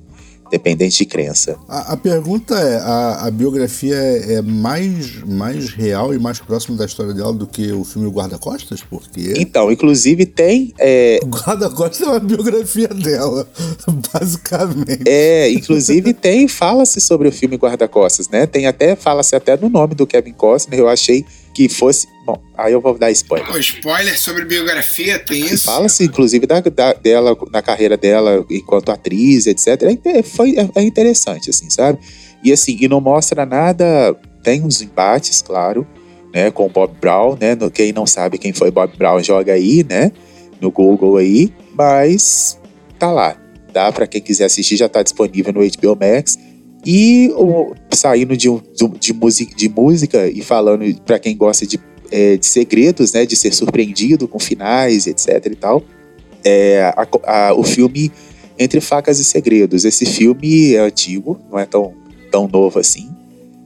dependente de crença. A, a pergunta é: a, a biografia é, é mais, mais real e mais próxima da história dela do que o filme Guarda-Costas? Porque Então, inclusive tem é, o Guarda-Costas é uma biografia dela, basicamente. É, inclusive tem, fala-se sobre o filme Guarda-Costas, né? Tem até, fala-se até no nome do Kevin Costner, eu achei que fosse. Bom, aí eu vou dar spoiler. Pô, spoiler sobre biografia, tem isso. Fala-se, inclusive, da, da- dela, na carreira dela enquanto atriz, etc. É, foi, é, é interessante, assim, sabe? E assim, e não mostra nada. Tem uns embates, claro, né? Com o Bob Brown, né? Quem não sabe quem foi Bob Brown, joga aí, né? No Google aí. Mas tá lá. Dá pra quem quiser assistir, já tá disponível no HBO Max. E o- saindo de, de, música, de música e falando pra quem gosta de é, de segredos, né, de ser surpreendido com finais, etc e tal. É, a- a- o filme Entre Facas e Segredos. Esse filme é antigo, não é tão, tão novo assim.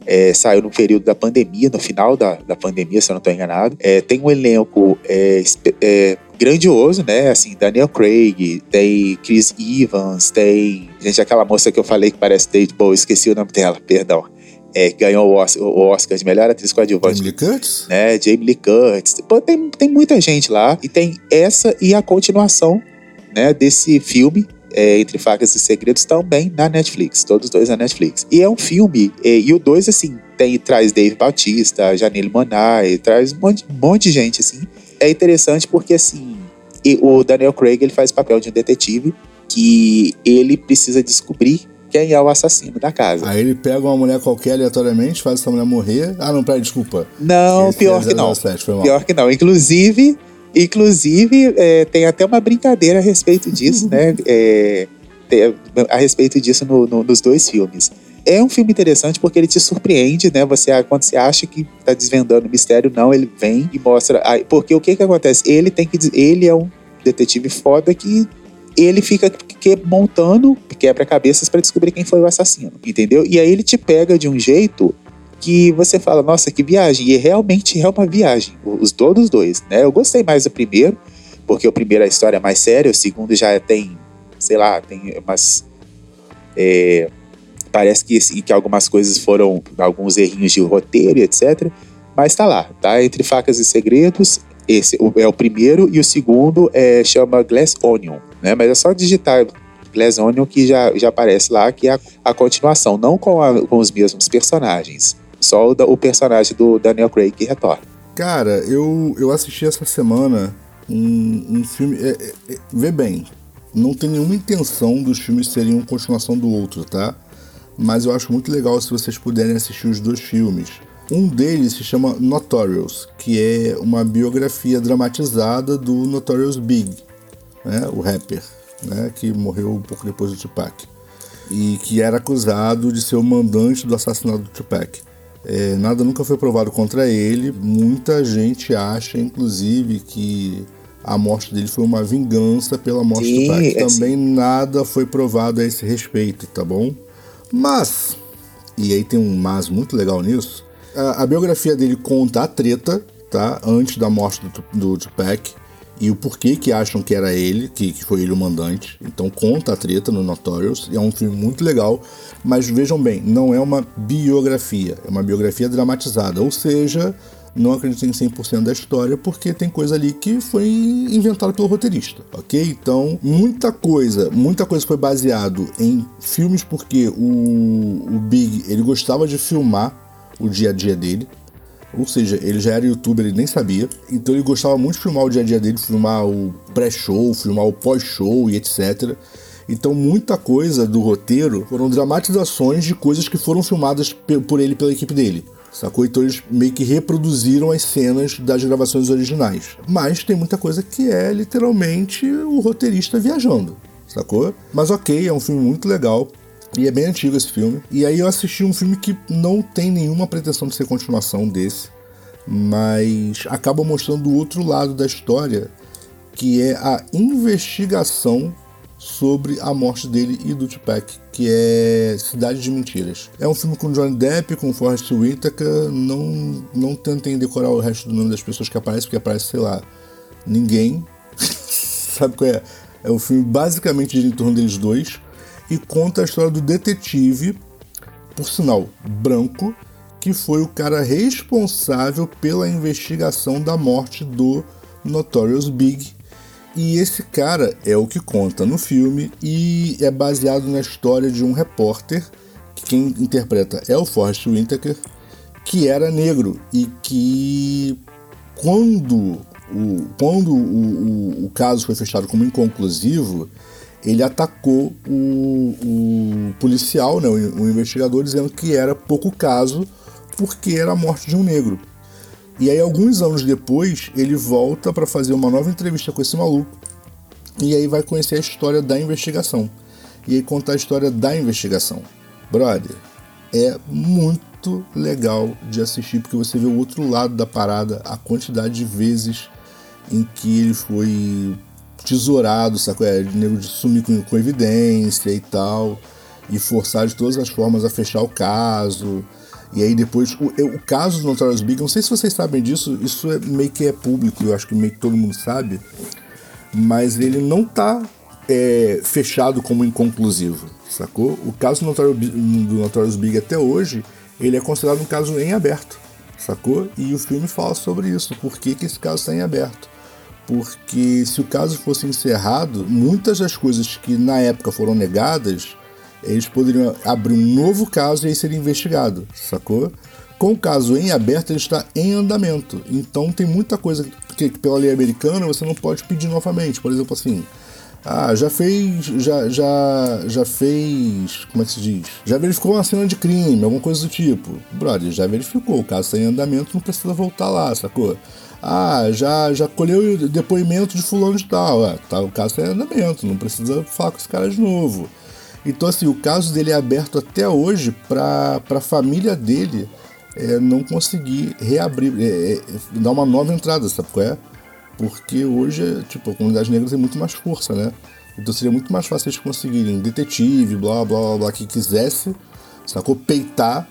É, saiu no período da pandemia, no final da, da pandemia, se eu não estou enganado. É, tem um elenco é, é, grandioso, né? Assim, Daniel Craig, tem Chris Evans, tem. Gente, aquela moça que eu falei que parece Dave Bowie, esqueci o nome dela, perdão. É, ganhou o Oscar, de melhor atriz coadjuvante. Jamie Lee Curtis? Né? Jamie Lee Curtis. Pô, tem, tem muita gente lá. E tem essa e a continuação né, desse filme, é, Entre Facas e Segredos, também na Netflix. Todos dois na Netflix. E é um filme, é, e o dois, assim, tem, traz Dave Bautista, Janelle Monáe, traz um monte, um monte de gente, assim. É interessante porque, assim, o Daniel Craig, ele faz o papel de um detetive que ele precisa descobrir quem é o assassino da casa. Aí ele pega uma mulher qualquer aleatoriamente, faz essa mulher morrer. Ah, não, peraí, desculpa. Não, Esse pior é que não. 007, foi mal. Pior que não. Inclusive, inclusive é, tem até uma brincadeira a respeito disso, né? É, tem- a respeito disso no- no- nos dois filmes. É um filme interessante porque ele te surpreende, né? Você, quando você acha que tá desvendando o mistério, não, ele vem e mostra. Porque o que que acontece? Ele tem que. Ele é um detetive foda que ele fica que- montando quebra-cabeças para descobrir quem foi o assassino, entendeu? E aí ele te pega de um jeito que você fala, nossa, que viagem. E realmente é uma viagem, os todos os dois, né? Eu gostei mais do primeiro, porque o primeiro a história é mais séria, o segundo já tem, sei lá, tem umas. é, parece que, que algumas coisas foram alguns errinhos de roteiro etc. Mas tá lá, tá? Entre Facas e Segredos, esse é o primeiro e o segundo é, chama Glass Onion, né? Mas é só digitar Glass Onion que já, já aparece lá, que é a, a continuação, não com, a- com os mesmos personagens. Só o, o personagem do Daniel Craig que retorna. Cara, eu, eu assisti essa semana um, um filme. é, é, é, vê bem, não tem nenhuma intenção dos filmes serem uma continuação do outro, tá? Mas eu acho muito legal se vocês puderem assistir os dois filmes. Um deles se chama Notorious, que é uma biografia dramatizada do Notorious Big, né? o rapper, né? que morreu um pouco depois do Tupac. E que era acusado de ser o mandante do assassinato do Tupac. É, nada nunca foi provado contra ele. Muita gente acha, inclusive, que a morte dele foi uma vingança pela morte Sim, do Tupac. é Também nada foi provado a esse respeito, tá bom? Mas, e aí tem um mas muito legal nisso, a, a biografia dele conta a treta, tá? Antes da morte do, do Tupac. E o porquê que acham que era ele, que, que foi ele o mandante. Então conta a treta no Notorious. É um filme muito legal. Mas vejam bem, não é uma biografia. É uma biografia dramatizada. Ou seja, não acredito em 100% da história, porque tem coisa ali que foi inventada pelo roteirista, ok? Então, muita coisa, muita coisa foi baseado em filmes, porque o, o Big, ele gostava de filmar o dia a dia dele, ou seja, ele já era youtuber, ele nem sabia. Então ele gostava muito de filmar o dia a dia dele, filmar o pré-show, filmar o pós-show e etc. Então muita coisa do roteiro foram dramatizações de coisas que foram filmadas por ele pela equipe dele. Sacou? Então eles meio que reproduziram as cenas das gravações originais. Mas tem muita coisa que é literalmente o roteirista viajando. Sacou? Mas ok, é um filme muito legal. E é bem antigo esse filme. E aí eu assisti um filme que não tem nenhuma pretensão de ser continuação desse, mas acaba mostrando o outro lado da história, que é a investigação sobre a morte dele e do Tupac, que é Cidade de Mentiras. É um filme com Johnny Depp, com Forrest Whitaker, não, não tentem decorar o resto do nome das pessoas que aparecem, porque aparece, sei lá, ninguém. Sabe qual é? É um filme basicamente em torno deles dois e conta a história do detetive, por sinal, branco, que foi o cara responsável pela investigação da morte do Notorious Big. E esse cara é o que conta no filme e é baseado na história de um repórter, que quem interpreta é o Forrest Whitaker, que era negro e que quando o, quando o, o, o caso foi fechado como inconclusivo, ele atacou o, o policial, né, o, o investigador, dizendo que era pouco caso porque era a morte de um negro. E aí, alguns anos depois, ele volta para fazer uma nova entrevista com esse maluco e aí vai conhecer a história da investigação. E aí contar a história da investigação. Brother, é muito legal de assistir porque você vê o outro lado da parada, a quantidade de vezes em que ele foi tesourado, sacou? É, de nego de sumir com, com evidência e tal, e forçar de todas as formas a fechar o caso. E aí depois, o, o caso do Notorious Big, não sei se vocês sabem disso, isso é, meio que é público, eu acho que meio que todo mundo sabe, mas ele não tá é, fechado como inconclusivo, sacou? O caso do Notorious, do Notorious Big até hoje, ele é considerado um caso em aberto, sacou? E o filme fala sobre isso, por que, que esse caso está em aberto. Porque se o caso fosse encerrado, muitas das coisas que na época foram negadas, eles poderiam abrir um novo caso e aí seria investigado, sacou? Com o caso em aberto, ele está em andamento. Então tem muita coisa que, pela lei americana você não pode pedir novamente. Por exemplo, assim, ah, já fez. Já, já, já fez. Como é que se diz? Já verificou uma cena de crime, alguma coisa do tipo. Brother, já verificou. O caso está em andamento, não precisa voltar lá, sacou? Ah, já, já colheu depoimento de fulano de tal. Ah, tá, o caso está em andamento, não precisa falar com esse cara de novo. Então, assim, o caso dele é aberto até hoje para a família dele é, não conseguir reabrir, é, é, dar uma nova entrada, sabe qual é? Porque hoje, tipo, a comunidade negra tem muito mais força, né? Então seria muito mais fácil eles conseguirem detetive, blá blá blá, blá que quisesse, sacou? Peitar,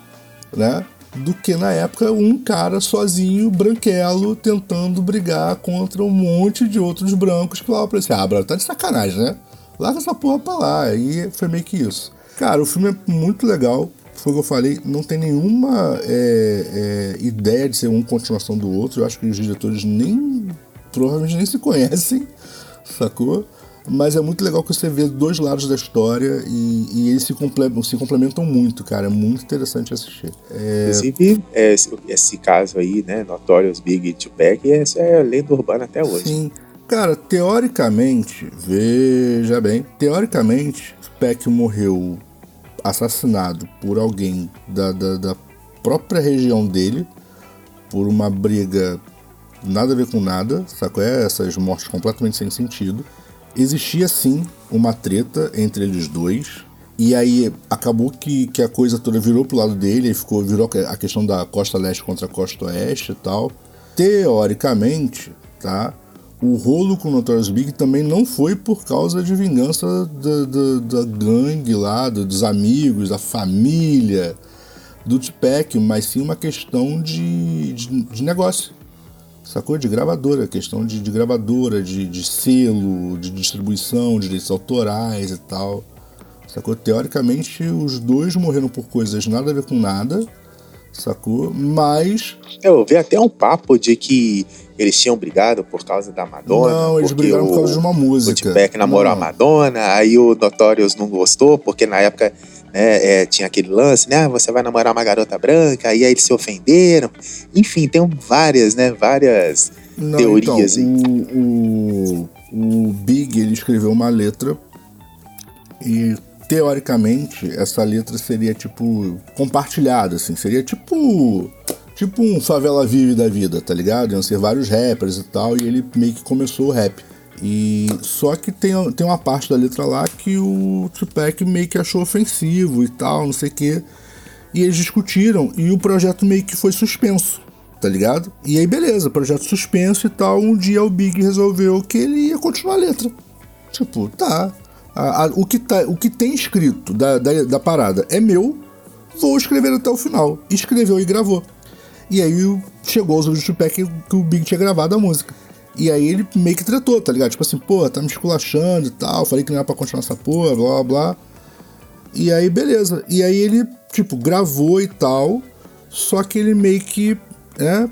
né? Do que na época um cara sozinho, branquelo, tentando brigar contra um monte de outros brancos que falavam pra ele assim: ah, tá de sacanagem, né? Larga essa porra pra lá. E foi meio que isso. Cara, o filme é muito legal. Foi o que eu falei, não tem nenhuma é, é, ideia de ser uma continuação do outro. Eu acho que os diretores nem provavelmente nem se conhecem, sacou? Mas é muito legal que você vê dois lados da história e, e eles se complementam, se complementam muito, cara. É muito interessante assistir. É... Inclusive, é, esse, esse, caso aí, né, Notorious Big Tupac, essa é lenda urbana até hoje. Sim. Cara, teoricamente, veja bem, teoricamente, Tupac morreu assassinado por alguém da, da, da própria região dele, por uma briga nada a ver com nada, sacou? É essas mortes completamente sem sentido. Existia sim uma treta entre eles dois. E aí acabou que, que a coisa toda virou pro lado dele, ficou, virou a questão da costa leste contra a costa oeste e tal. Teoricamente, tá? O rolo com o Notorious Big também não foi por causa de vingança da, da, da gangue lá, dos amigos, da família do Tupac, mas sim uma questão de, de, de negócio sacou? De gravadora, questão de, de gravadora, de, de selo, de distribuição, direitos autorais e tal. Sacou? Teoricamente, os dois morreram por coisas nada a ver com nada, sacou? Mas. Eu ouvi até um papo de que eles tinham brigado por causa da Madonna. Não, eles brigaram por causa de uma música. O Tupac namorou não. a Madonna, aí o Notorious não gostou, porque na época né, é, tinha aquele lance, né? Ah, você vai namorar uma garota branca, aí, aí eles se ofenderam. Enfim, tem várias, né? Várias não, teorias então. O, o, o Big ele escreveu uma letra e teoricamente essa letra seria tipo compartilhada, assim, seria tipo tipo um favela vive da vida, tá ligado? Iam ser vários rappers e tal, e ele meio que começou o rap. E só que tem, tem uma parte da letra lá que o Tupac meio que achou ofensivo e tal, não sei o quê. E eles discutiram e o projeto meio que foi suspenso, tá ligado? E aí beleza, projeto suspenso e tal. Um dia o Big resolveu que ele ia continuar a letra. Tipo, tá. A, a, o, que tá o que tem escrito da, da, da parada é meu, vou escrever até o final. Escreveu e gravou. E aí chegou os ouvidos do Tupac que o Big tinha gravado a música. E aí ele meio que tretou, tá ligado? Tipo assim, pô, tá me esculachando e tal, falei que não era pra continuar essa porra, blá blá blá. E aí, beleza. E aí ele, tipo, gravou e tal, só que ele meio que, né,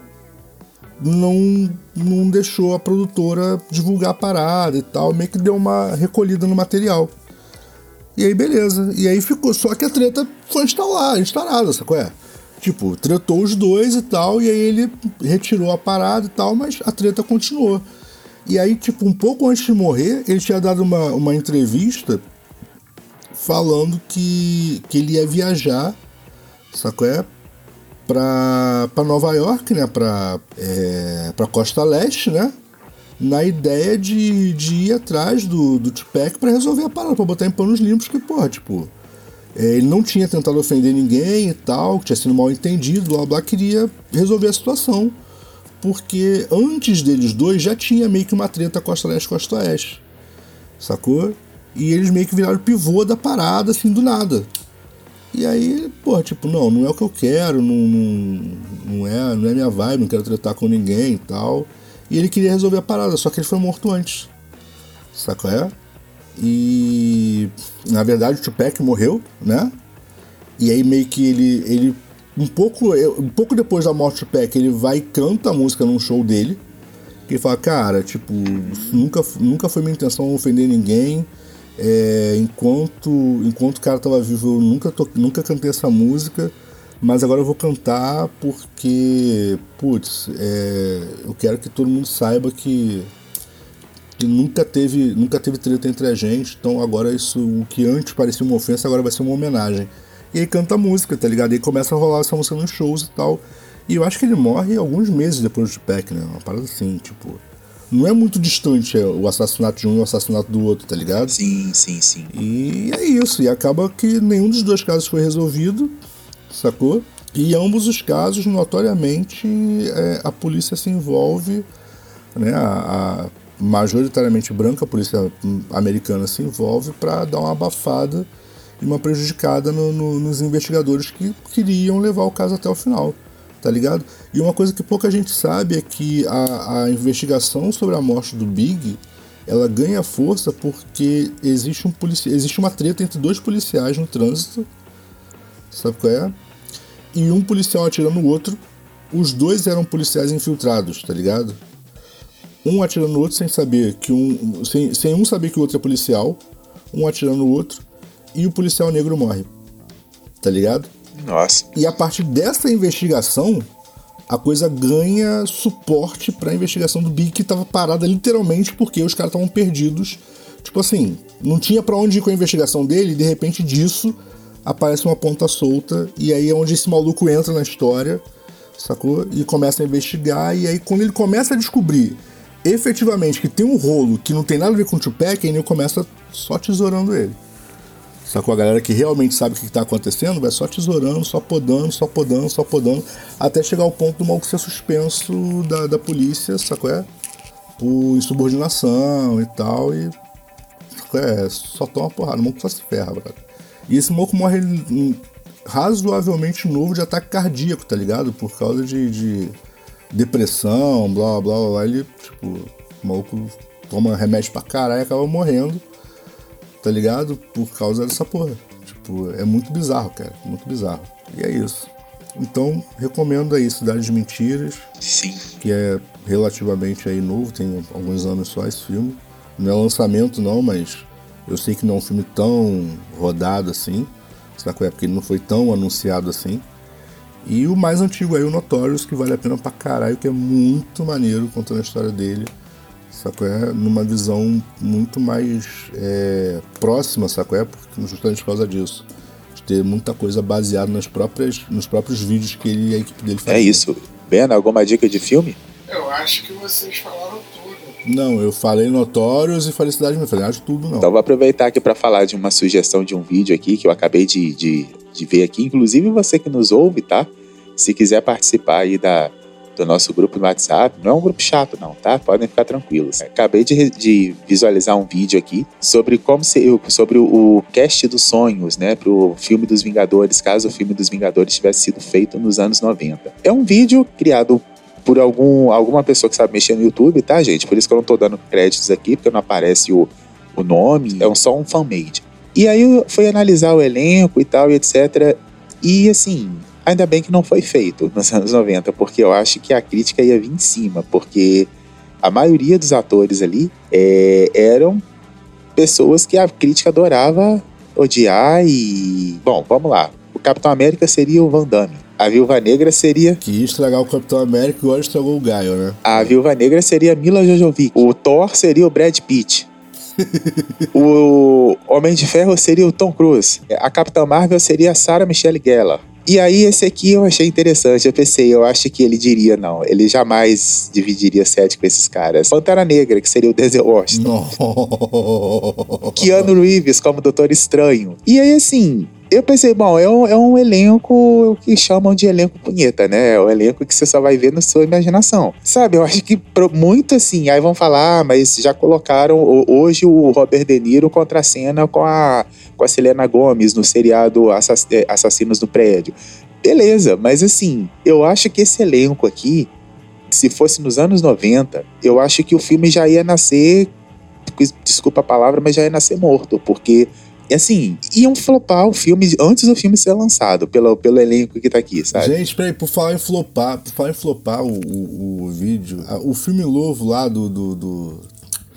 não, não deixou a produtora divulgar a parada e tal, meio que deu uma recolhida no material. E aí, beleza. E aí ficou, só que a treta foi instalar, instalada, sacou? É? Tipo, tretou os dois e tal, e aí ele retirou a parada e tal, mas a treta continuou. E aí, tipo, um pouco antes de morrer, ele tinha dado uma, uma entrevista falando que, que ele ia viajar, sacou? É? Pra Nova York, né? Pra, é, pra Costa Leste, né? Na ideia de, de ir atrás do, do Tupac pra resolver a parada, pra botar em panos limpos, que, porra, tipo é, ele não tinha tentado ofender ninguém e tal, tinha sido mal entendido, blá blá, queria resolver a situação. Porque antes deles dois já tinha meio que uma treta Costa Leste Costa Oeste. Sacou? E eles meio que viraram pivô da parada assim do nada. E aí, pô, tipo, não, não é o que eu quero, não, não, não, é, não é minha vibe, não quero tratar com ninguém e tal. E ele queria resolver a parada, só que ele foi morto antes. Saco é? E na verdade o Tupac morreu, né? E aí meio que ele, ele um pouco, um pouco depois da morte do Tupac, ele vai e canta a música num show dele. Que ele fala, cara, tipo, nunca, nunca foi minha intenção ofender ninguém. É, enquanto, enquanto o cara tava vivo, eu nunca, to, nunca cantei essa música, mas agora eu vou cantar porque, putz, é, eu quero que todo mundo saiba que, que nunca, teve, nunca teve treta entre a gente, então agora isso, o que antes parecia uma ofensa, agora vai ser uma homenagem. E aí canta a música, tá ligado? E aí começa a rolar essa música nos shows e tal. E eu acho que ele morre alguns meses depois do Tupac, né? Uma parada assim, tipo não é muito distante é, o assassinato de um e o assassinato do outro, tá ligado? Sim, sim, sim. E é isso. E acaba que nenhum dos dois casos foi resolvido, sacou? E ambos os casos, notoriamente, é, a polícia se envolve, né? A, a, majoritariamente branca, a polícia americana se envolve para dar uma abafada e uma prejudicada no, no, nos investigadores que queriam levar o caso até o final tá ligado? E uma coisa que pouca gente sabe é que a, a investigação sobre a morte do Big ela ganha força porque existe, um polici existe uma treta entre dois policiais no trânsito, sabe qual é? E um policial atirando no outro, os dois eram policiais infiltrados, tá ligado? Um atirando no outro sem saber que um. Sem, sem um saber que o outro é policial, um atirando no outro, e o policial negro morre. Tá ligado? Nossa. E a partir dessa investigação, a coisa ganha suporte para a investigação do Big, que estava parada literalmente porque os caras estavam perdidos. Tipo assim, não tinha para onde ir com a investigação dele, e de repente disso aparece uma ponta solta, e aí é onde esse maluco entra na história, sacou? E começa a investigar, e aí quando ele começa a descobrir efetivamente que tem um rolo que não tem nada a ver com o Tupac, ele começa só tesourando ele. Sacou? A galera que realmente sabe o que está acontecendo vai só tesourando, só podando, só podando, só podando, até chegar ao ponto do maluco ser suspenso da, da polícia, sacou? É? Por insubordinação e tal, e. Sacou? É? Só toma porrada, o maluco só se ferra, brother. E esse maluco morre razoavelmente novo de ataque cardíaco, tá ligado? Por causa de, de depressão, blá blá blá. Ele, tipo, o maluco toma remédio pra caralho e acaba morrendo tá ligado? Por causa dessa porra. Tipo, é muito bizarro, cara. Muito bizarro. E é isso. Então, recomendo aí Cidade de Mentiras. Sim. Que é relativamente aí novo, tem alguns anos só esse filme. Não é lançamento não, mas eu sei que não é um filme tão rodado assim. Sabe? É porque ele não foi tão anunciado assim. E o mais antigo aí, o Notorious, que vale a pena pra caralho, que é muito maneiro contando a história dele saco é? Numa visão muito mais é, próxima, saco é? Porque, justamente por causa disso. De ter muita coisa baseada nas próprias, nos próprios vídeos que ele e a equipe dele fazem. É isso. Bena, alguma dica de filme? Eu acho que vocês falaram tudo. Não, eu falei Notórios e falei Cidade de Falei, acho tudo não. Então vou aproveitar aqui para falar de uma sugestão de um vídeo aqui que eu acabei de, de, de ver aqui. Inclusive você que nos ouve, tá? Se quiser participar aí da, do nosso grupo no WhatsApp. Não é um grupo chato, não, tá? Podem ficar tranquilos. Acabei de, de visualizar um vídeo aqui sobre como se, sobre o cast dos sonhos, né? Pro filme dos Vingadores, caso o filme dos Vingadores tivesse sido feito nos anos 90. É um vídeo criado por algum, alguma pessoa que sabe mexer no YouTube, tá, gente? Por isso que eu não tô dando créditos aqui, porque não aparece o, o nome, é só um fan-made. E aí eu fui analisar o elenco e tal, e etc. E assim, Ainda bem que não foi feito nos anos 90, porque eu acho que a crítica ia vir em cima, porque a maioria dos atores ali é, eram pessoas que a crítica adorava odiar e. Bom, vamos lá. O Capitão América seria o Van Damme. A Viúva Negra seria. Que estragar o Capitão América igual estragou o Gaio, né? A Viúva Negra seria Mila Jojovic. O Thor seria o Brad Pitt. o Homem de Ferro seria o Tom Cruise. A Capitã Marvel seria a Sarah Michelle Gellar. E aí, esse aqui eu achei interessante. Eu pensei, eu acho que ele diria não. Ele jamais dividiria sete com esses caras. Pantera Negra, que seria o Denzel Washington. No. Keanu Reeves como Doutor Estranho. E aí, assim, Eu pensei, bom, é um, é um elenco que chamam de elenco punheta, né? É o elenco que você só vai ver na sua imaginação. Sabe, eu acho que muito assim, aí vão falar, ah, mas já colocaram hoje o Robert De Niro contra a cena com a, com a Selena Gomes no seriado é, Assassinos do Prédio. Beleza, mas assim, eu acho que esse elenco aqui, se fosse nos anos 90, eu acho que o filme já ia nascer, desculpa a palavra, mas já ia nascer morto, porque assim, iam flopar o filme antes do filme ser lançado, pelo, pelo elenco que tá aqui, sabe? Gente, peraí, por falar em flopar, por falar em flopar o, o, o vídeo, o filme novo lá do. do, do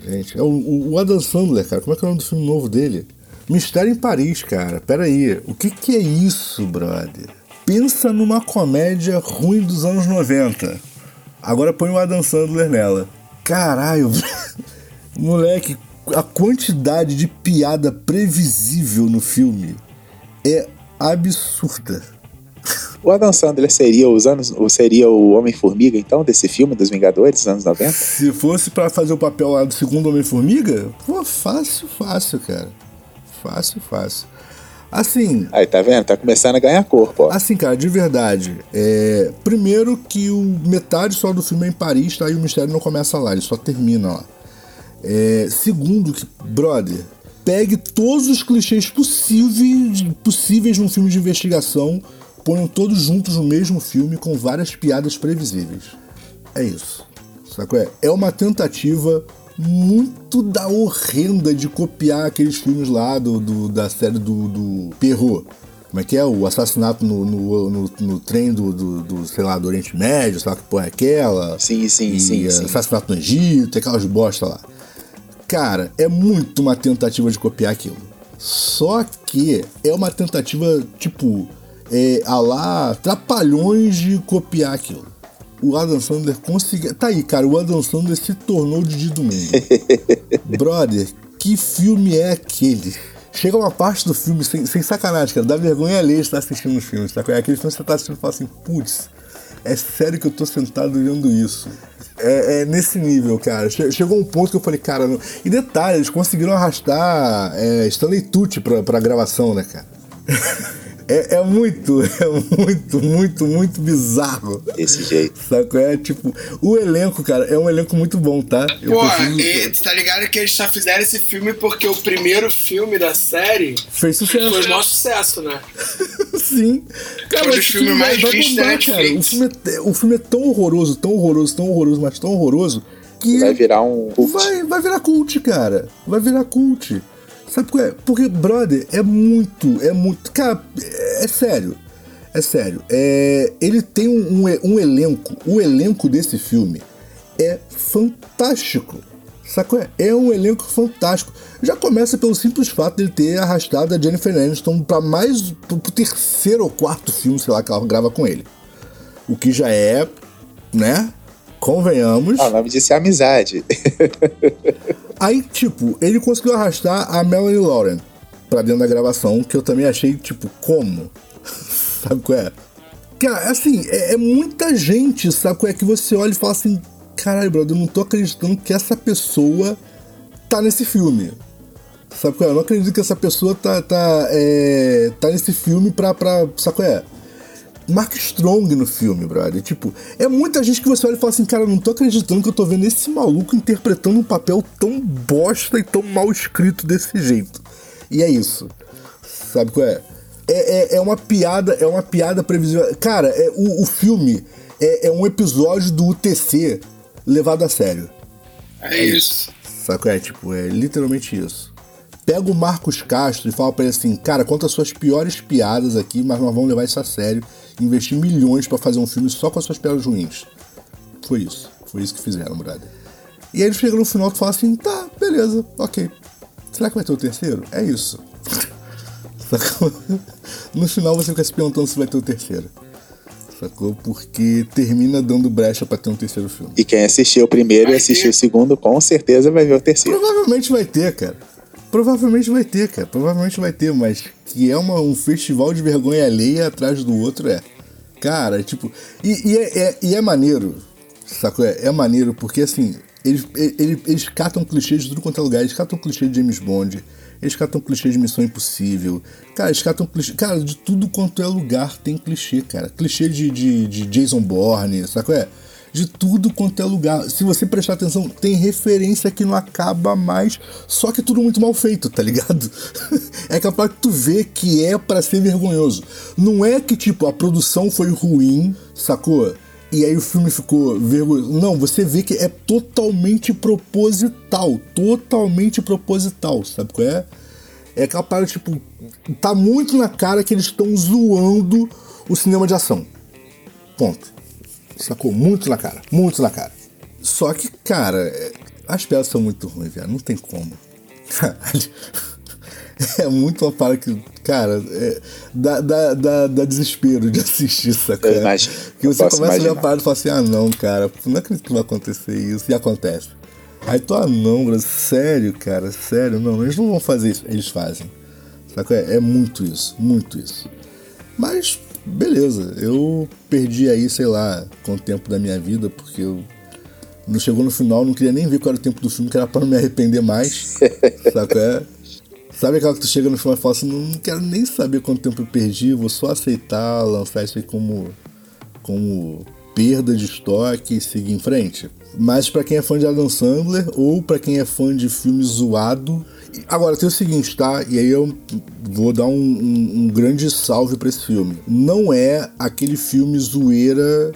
gente, é o, o Adam Sandler, cara. Como é que é o nome do filme novo dele? Mistério em Paris, cara. Pera aí. O que que é isso, brother? Pensa numa comédia ruim dos anos 90. Agora põe o Adam Sandler nela. Caralho, moleque, a quantidade de piada previsível no filme é absurda. O Adam Sandler seria os anos, seria o Homem-Formiga, então, desse filme dos Vingadores dos anos 90? Se fosse para fazer o papel lá do segundo Homem-Formiga, pô, fácil, fácil, cara. Fácil, fácil. Assim. Aí, tá vendo? Tá começando a ganhar corpo, ó. Assim, cara, de verdade. É... Primeiro que o metade só do filme é em Paris, tá? E o mistério não começa lá, ele só termina lá. É, segundo, que, brother, pegue todos os clichês possíveis, possíveis num filme de investigação, ponham todos juntos no mesmo filme com várias piadas previsíveis. É isso. É? É uma tentativa muito da horrenda de copiar aqueles filmes lá do, do da série do, do Perro. Como é que é? O assassinato no, no, no, no trem do, do, do, sei lá, do Oriente Médio, sei lá que porra é aquela. Sim, sim, e, sim, sim. Assassinato no Egito, aquelas bosta lá. Cara, é muito uma tentativa de copiar aquilo. Só que é uma tentativa, tipo, é, a lá, trapalhões de copiar aquilo. O Adam Sandler conseguiu. Tá aí, cara, o Adam Sandler se tornou o Didi do mundo. Brother, que filme é aquele? Chega uma parte do filme, sem, sem sacanagem, cara, dá vergonha ler estar assistindo os filmes, tá? É aquele filme que você tá assistindo e fala assim, putz, é sério que eu tô sentado vendo isso. É, é, nesse nível, cara. Chegou um ponto que eu falei, cara. Não... E detalhe, eles conseguiram arrastar é, Stanley Tucci pra, pra gravação, né, cara? É, é, muito, é muito, muito, muito bizarro. Esse jeito. Saco? É tipo, o elenco, cara, é um elenco muito bom, tá? Eu Pô, preciso... e, tá ligado que eles só fizeram esse filme porque o primeiro filme da série fez sucesso. Foi o maior sucesso, né? Sim. Cara, foi o filme mais visto da Netflix. O filme, é, o filme é tão horroroso, tão horroroso, tão horroroso, mas tão horroroso que. Vai virar um. Cult. Vai, vai virar cult, cara. Vai virar cult. Sabe qual é? Porque, brother, é muito, é muito. Cara, é, é sério. É sério. É, ele tem um, um, um, elenco. O elenco desse filme é fantástico. Sacou? É? é um elenco fantástico. Já começa pelo simples fato dele ter arrastado a Jennifer Aniston para mais. pro terceiro ou quarto filme, sei lá, que ela grava com ele. O que já é, né? Convenhamos. Ah, o nome disso é amizade. Aí, tipo, ele conseguiu arrastar a Melanie Lauren pra dentro da gravação, que eu também achei, tipo, como? sabe qual é? Cara, assim, é, é, muita gente, sabe qual é? Que você olha e fala assim, caralho, brother, eu não tô acreditando que essa pessoa tá nesse filme. Sabe qual é? Eu não acredito que essa pessoa tá, tá, é, tá nesse filme pra, pra. Sabe qual é? Mark Strong no filme, brother. Tipo, é muita gente que você olha e fala assim, cara, não tô acreditando que eu tô vendo esse maluco interpretando um papel tão bosta e tão mal escrito desse jeito. E é isso. Sabe qual é? É, é, é uma piada, é uma piada previsível. Cara, é, o, o filme é, é um episódio do UTC levado a sério. É isso. Sabe qual é? Tipo, é literalmente isso. Pega o Marcos Castro e fala pra ele assim, cara, conta as suas piores piadas aqui, mas nós vamos levar isso a sério investir milhões para fazer um filme só com as suas piadas ruins. Foi isso. Foi isso que fizeram, brother. E aí ele chega no final e fala assim: tá, beleza, ok. Será que vai ter o terceiro? É isso. no final você fica se perguntando se vai ter o terceiro. Sacou? Porque termina dando brecha para ter um terceiro filme. E quem assistiu o primeiro vai e assistiu ter. o segundo, com certeza vai ver o terceiro. Provavelmente vai ter, cara. Provavelmente vai ter, cara. Provavelmente vai ter, mas que é uma, um festival de vergonha alheia atrás do outro, é. Cara, tipo. E, e é, é, e é maneiro, sacou? É, é maneiro porque, assim, eles, eles, eles catam clichês de tudo quanto é lugar. Eles catam clichê de James Bond, Eles catam clichê de Missão Impossível. Cara, eles catam clichê. Cara, de tudo quanto é lugar tem clichê, cara. Clichê de, de, de Jason Bourne, qual é? De tudo quanto é lugar. Se você prestar atenção, tem referência que não acaba mais. Só que é tudo muito mal feito, tá ligado? é capaz que tu vê que é para ser vergonhoso. Não é que, tipo, a produção foi ruim, sacou? E aí o filme ficou vergonhoso. Não, você vê que é totalmente proposital. Totalmente proposital, sabe qual é? É parada, tipo, tá muito na cara que eles estão zoando o cinema de ação. Ponto. Sacou? Muito na cara. Muito na cara. Só que, cara, é, as peças são muito ruins, velho. Não tem como. Caralho. É muito uma parada que, cara, é, dá, dá, dá, dá desespero de assistir? Eu imagino. Que você começa a ver a imaginar. parada e fala assim, ah não, cara, não acredito que vai acontecer isso. E acontece. Aí tu, ah não, bro, sério, cara, sério, não, eles não vão fazer isso. Eles fazem. Sacou? É, é muito isso, muito isso. Mas, beleza, eu perdi aí, sei lá, com o tempo da minha vida, porque eu não chegou no final, não queria nem ver qual era o tempo do filme, que era pra não me arrepender mais. Sabe é? Sabe aquela que tu chega no final e fala assim, não quero nem saber quanto tempo eu perdi, vou só aceitar, lançar isso aí como, como perda de estoque e seguir em frente. Mas pra quem é fã de Adam Sandler ou pra quem é fã de filme zoado. Agora tem o seguinte, tá? E aí eu vou dar um, um- um grande salve pra esse filme. Não é aquele filme zoeira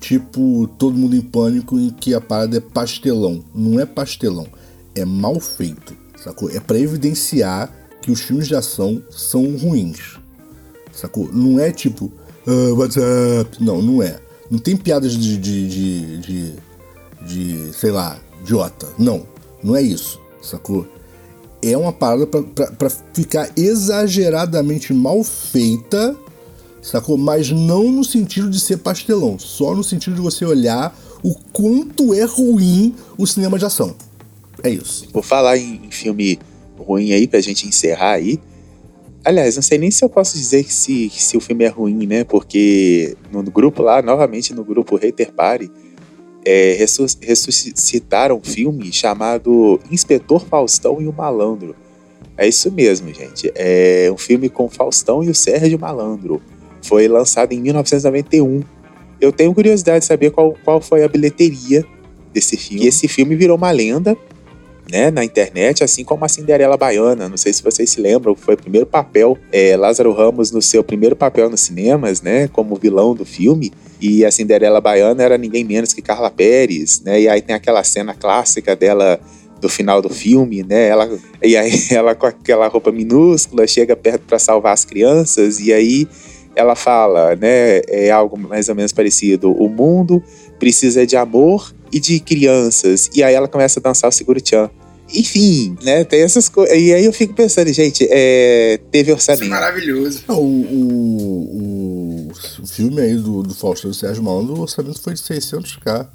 tipo Todo Mundo em Pânico em que a parada é pastelão. Não é pastelão, é mal feito, sacou? É pra evidenciar que os filmes de ação são ruins, sacou? Não é tipo, ah, what's up? Não, não é. Não tem piadas de, de, de, de, de, sei lá, idiota. Não, não é isso, sacou? É uma parada pra ficar exageradamente mal feita, sacou? Mas não no sentido de ser pastelão, só no sentido de você olhar o quanto é ruim o cinema de ação. É isso. Por falar em, em filme ruim aí, pra gente encerrar aí. Aliás, não sei nem se eu posso dizer que se, que se o filme é ruim, né? Porque no grupo lá, novamente no grupo Hater Party, é, ressus- ressuscitaram um filme chamado Inspetor Faustão e o Malandro. É isso mesmo, gente. É um filme com Faustão e o Sérgio Malandro. Foi lançado em 1991. Eu tenho curiosidade de saber qual, qual foi a bilheteria desse filme. E esse filme virou uma lenda né, na internet, assim como a Cinderela Baiana. Não sei se vocês se lembram, foi o primeiro papel, é, Lázaro Ramos no seu primeiro papel nos cinemas, né, como vilão do filme. E a Cinderela Baiana era ninguém menos que Carla Pérez, né? E aí tem aquela cena clássica dela do final do filme, né? Ela, e aí ela com aquela roupa minúscula chega perto para salvar as crianças e aí ela fala, né? É algo mais ou menos parecido. O mundo precisa de amor e de crianças. E aí ela começa a dançar o Seguro-Tchan. Enfim, né? Tem essas coisas. E aí eu fico pensando, gente, é, teve Isso é orçamento. maravilhoso. O, o, o filme aí do, do Faustão e do Sérgio Malandro, o orçamento foi de 600k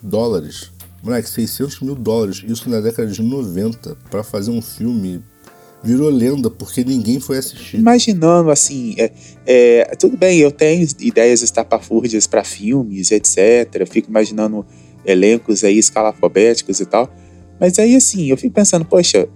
dólares. Moleque, 600 mil dólares. Isso na década de 90 pra fazer um filme virou lenda porque ninguém foi assistir. Imaginando assim, é, é, tudo bem, eu tenho ideias estapafúrdias para filmes, etc. Eu fico imaginando elencos aí escalafobéticos e tal. Mas aí assim, eu fico pensando, poxa,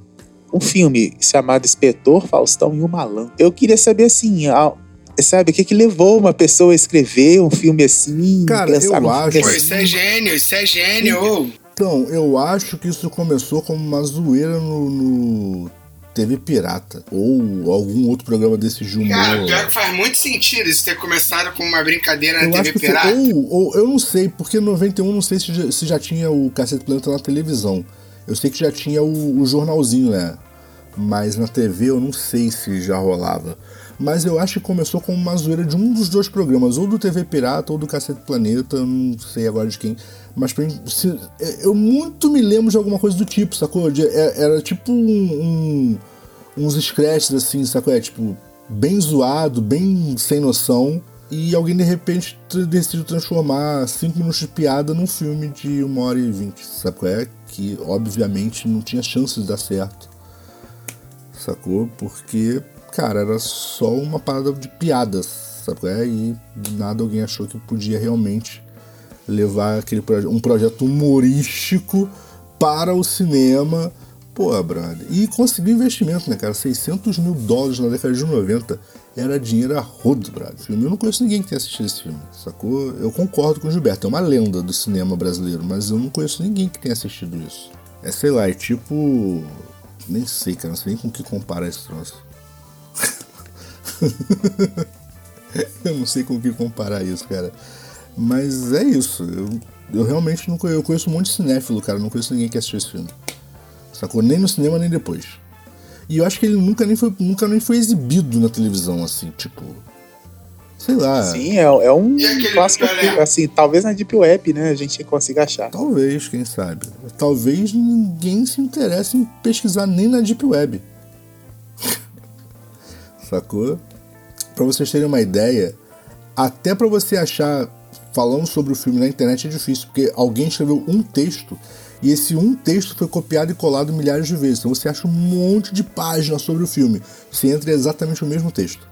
um filme chamado Inspetor Faustão e o Malandro. Eu queria saber assim, a- sabe, o que que levou uma pessoa a escrever um filme assim? Cara, pensar eu acho- assim? isso é gênio, isso é gênio. Então, eu acho que isso começou como uma zoeira no, no TV Pirata. Ou algum outro programa desse de humor. Cara, pior que faz muito sentido isso ter começado com uma brincadeira na Eu TV que foi, Pirata. ou, ou eu não sei, porque em 91 não sei se já, se já tinha o Cacete Planeta na televisão. Eu sei que já tinha o, o jornalzinho, né? Mas na TV eu não sei se já rolava. Mas eu acho que começou com uma zoeira de um dos dois programas, ou do TV Pirata ou do Cacete Planeta, eu não sei agora de quem. Mas pra mim, se- eu muito me lembro de alguma coisa do tipo, sacou? De- é- era tipo um, um- uns scratches assim, sacou? É tipo, bem zoado, bem sem noção. E alguém de repente decidiu transformar 5 minutos de piada num filme de 1 hora e 20, sacou? É que obviamente não tinha chance de dar certo, sacou? Porque, cara, era só uma parada de piadas, sacou? É? E do nada alguém achou que podia realmente levar aquele proje- um projeto humorístico para o cinema. Pô, brother. E conseguiu investimento, né, cara? 600 mil dólares na década de 90 era dinheiro a rodo, brother. Eu não conheço ninguém que tenha assistido esse filme, sacou? Eu concordo com o Gilberto, é uma lenda do cinema brasileiro, mas eu não conheço ninguém que tenha assistido isso. É, sei lá, é tipo. Nem sei, cara, não sei nem com que comparar esse troço. eu não sei com o que comparar isso, cara. Mas é isso. Eu, eu realmente não conheço. Eu conheço um monte de cinéfilo, cara. Não conheço ninguém que assistiu esse filme. Sacou? Nem no cinema, nem depois. E eu acho que ele nunca nem foi, nunca nem foi exibido na televisão, assim, tipo. Sei lá. Sim, é, é um clássico, galera? assim, talvez na Deep Web, né, a gente consiga achar. Talvez, quem sabe. Talvez ninguém se interesse em pesquisar nem na Deep Web. Sacou? Pra vocês terem uma ideia, até pra você achar falando sobre o filme na internet é difícil, porque alguém escreveu um texto e esse um texto foi copiado e colado milhares de vezes. Então você acha um monte de páginas sobre o filme. Você entra exatamente o mesmo texto.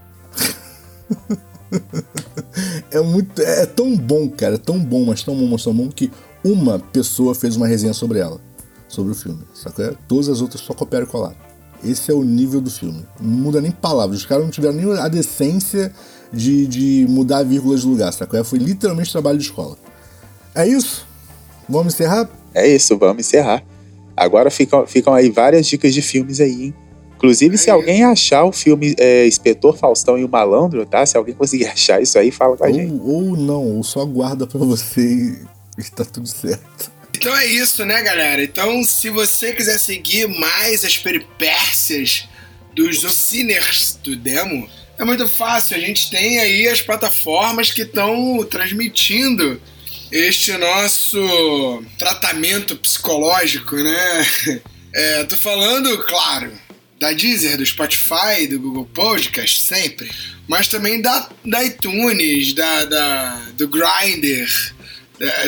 é muito. É tão bom, cara. É tão bom, mas tão bom, mas tão bom que uma pessoa fez uma resenha sobre ela. Sobre o filme. Sacou? Todas as outras só copiaram e colaram. Esse é o nível do filme. Não muda nem palavras. Os caras não tiveram nem a decência de, de mudar a vírgula de lugar, sacou? Foi literalmente trabalho de escola. É isso? Vamos encerrar? É isso, vamos encerrar. Agora ficam, ficam aí várias dicas de filmes aí, hein? Inclusive, se alguém achar o filme é, Inspetor Faustão e o Malandro, tá? Se alguém conseguir achar isso aí, fala com a gente. Ou, ou não, ou só guarda pra você e está tudo certo. Então é isso, né, galera? Então, se você quiser seguir mais as peripécias dos Ociners do demo, é muito fácil. A gente tem aí as plataformas que estão transmitindo este nosso tratamento psicológico, né? É, tô falando, claro, da Deezer, do Spotify, do Google Podcast, sempre, mas também da, da iTunes, da, da, do Grindr.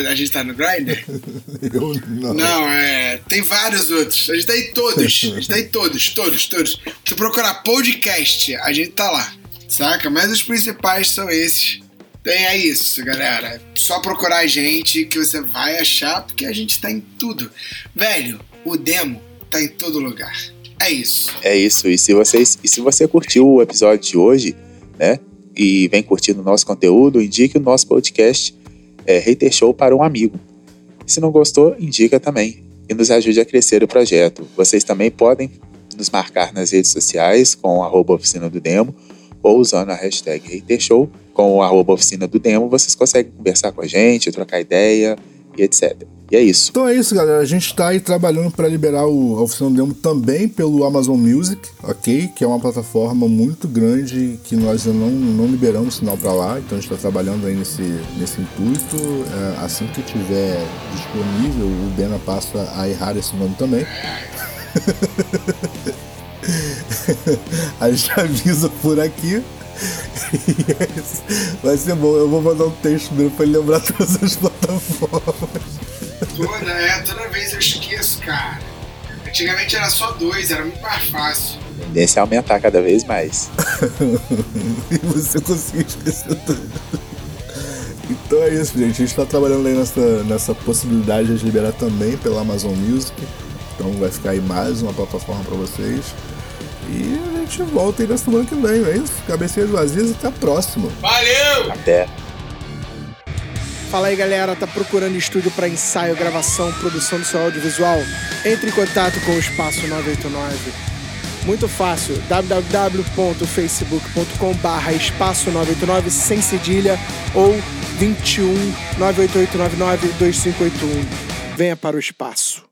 A gente tá no Grindr? Eu não. Não, é. Tem vários outros. A gente tá em todos. A gente tá em todos, todos, todos. Se tu procurar podcast, a gente tá lá. Saca? Mas os principais são esses. Tem é isso, galera. Só procurar a gente que você vai achar, porque a gente tá em tudo. Velho, o demo tá em todo lugar. É isso. É isso. E se, vocês, e se você curtiu o episódio de hoje, né? E vem curtindo o nosso conteúdo, indique o nosso podcast é, Hater Show para um amigo. Se não gostou, indica também. E nos ajude a crescer o projeto. Vocês também podem nos marcar nas redes sociais com arroba oficina do demo ou usando a hashtag HaterShow com o arroba oficina do demo, vocês conseguem conversar com a gente, trocar ideia e etc. E é isso. Então é isso, galera. A gente tá aí trabalhando para liberar o, a oficina do demo também pelo Amazon Music, ok? Que é uma plataforma muito grande que nós não, não liberamos sinal para lá. Então a gente está trabalhando aí nesse, nesse intuito. É, assim que tiver disponível, o Bena passa a errar esse nome também. a gente avisa por aqui. E é isso. Vai ser bom. Eu vou mandar um texto dele para ele lembrar todas as plataformas. Toda, é, toda vez eu esqueço, cara. Antigamente era só dois, era muito mais fácil. A tendência é aumentar cada vez mais. e você conseguiu esquecer tudo. Então é isso, gente. A gente tá trabalhando aí nessa, nessa possibilidade de liberar também pela Amazon Music. Então vai ficar aí mais uma plataforma pra vocês. E a gente volta aí na semana que vem, é isso? Cabecinhas vazias até a próxima. Valeu! Até. Fala aí galera, tá procurando estúdio para ensaio, gravação, produção do seu audiovisual? Entre em contato com o Espaço 989. Muito fácil, www.facebook.com barra espaço 989 sem cedilha ou 21 98899 2581. Venha para o espaço.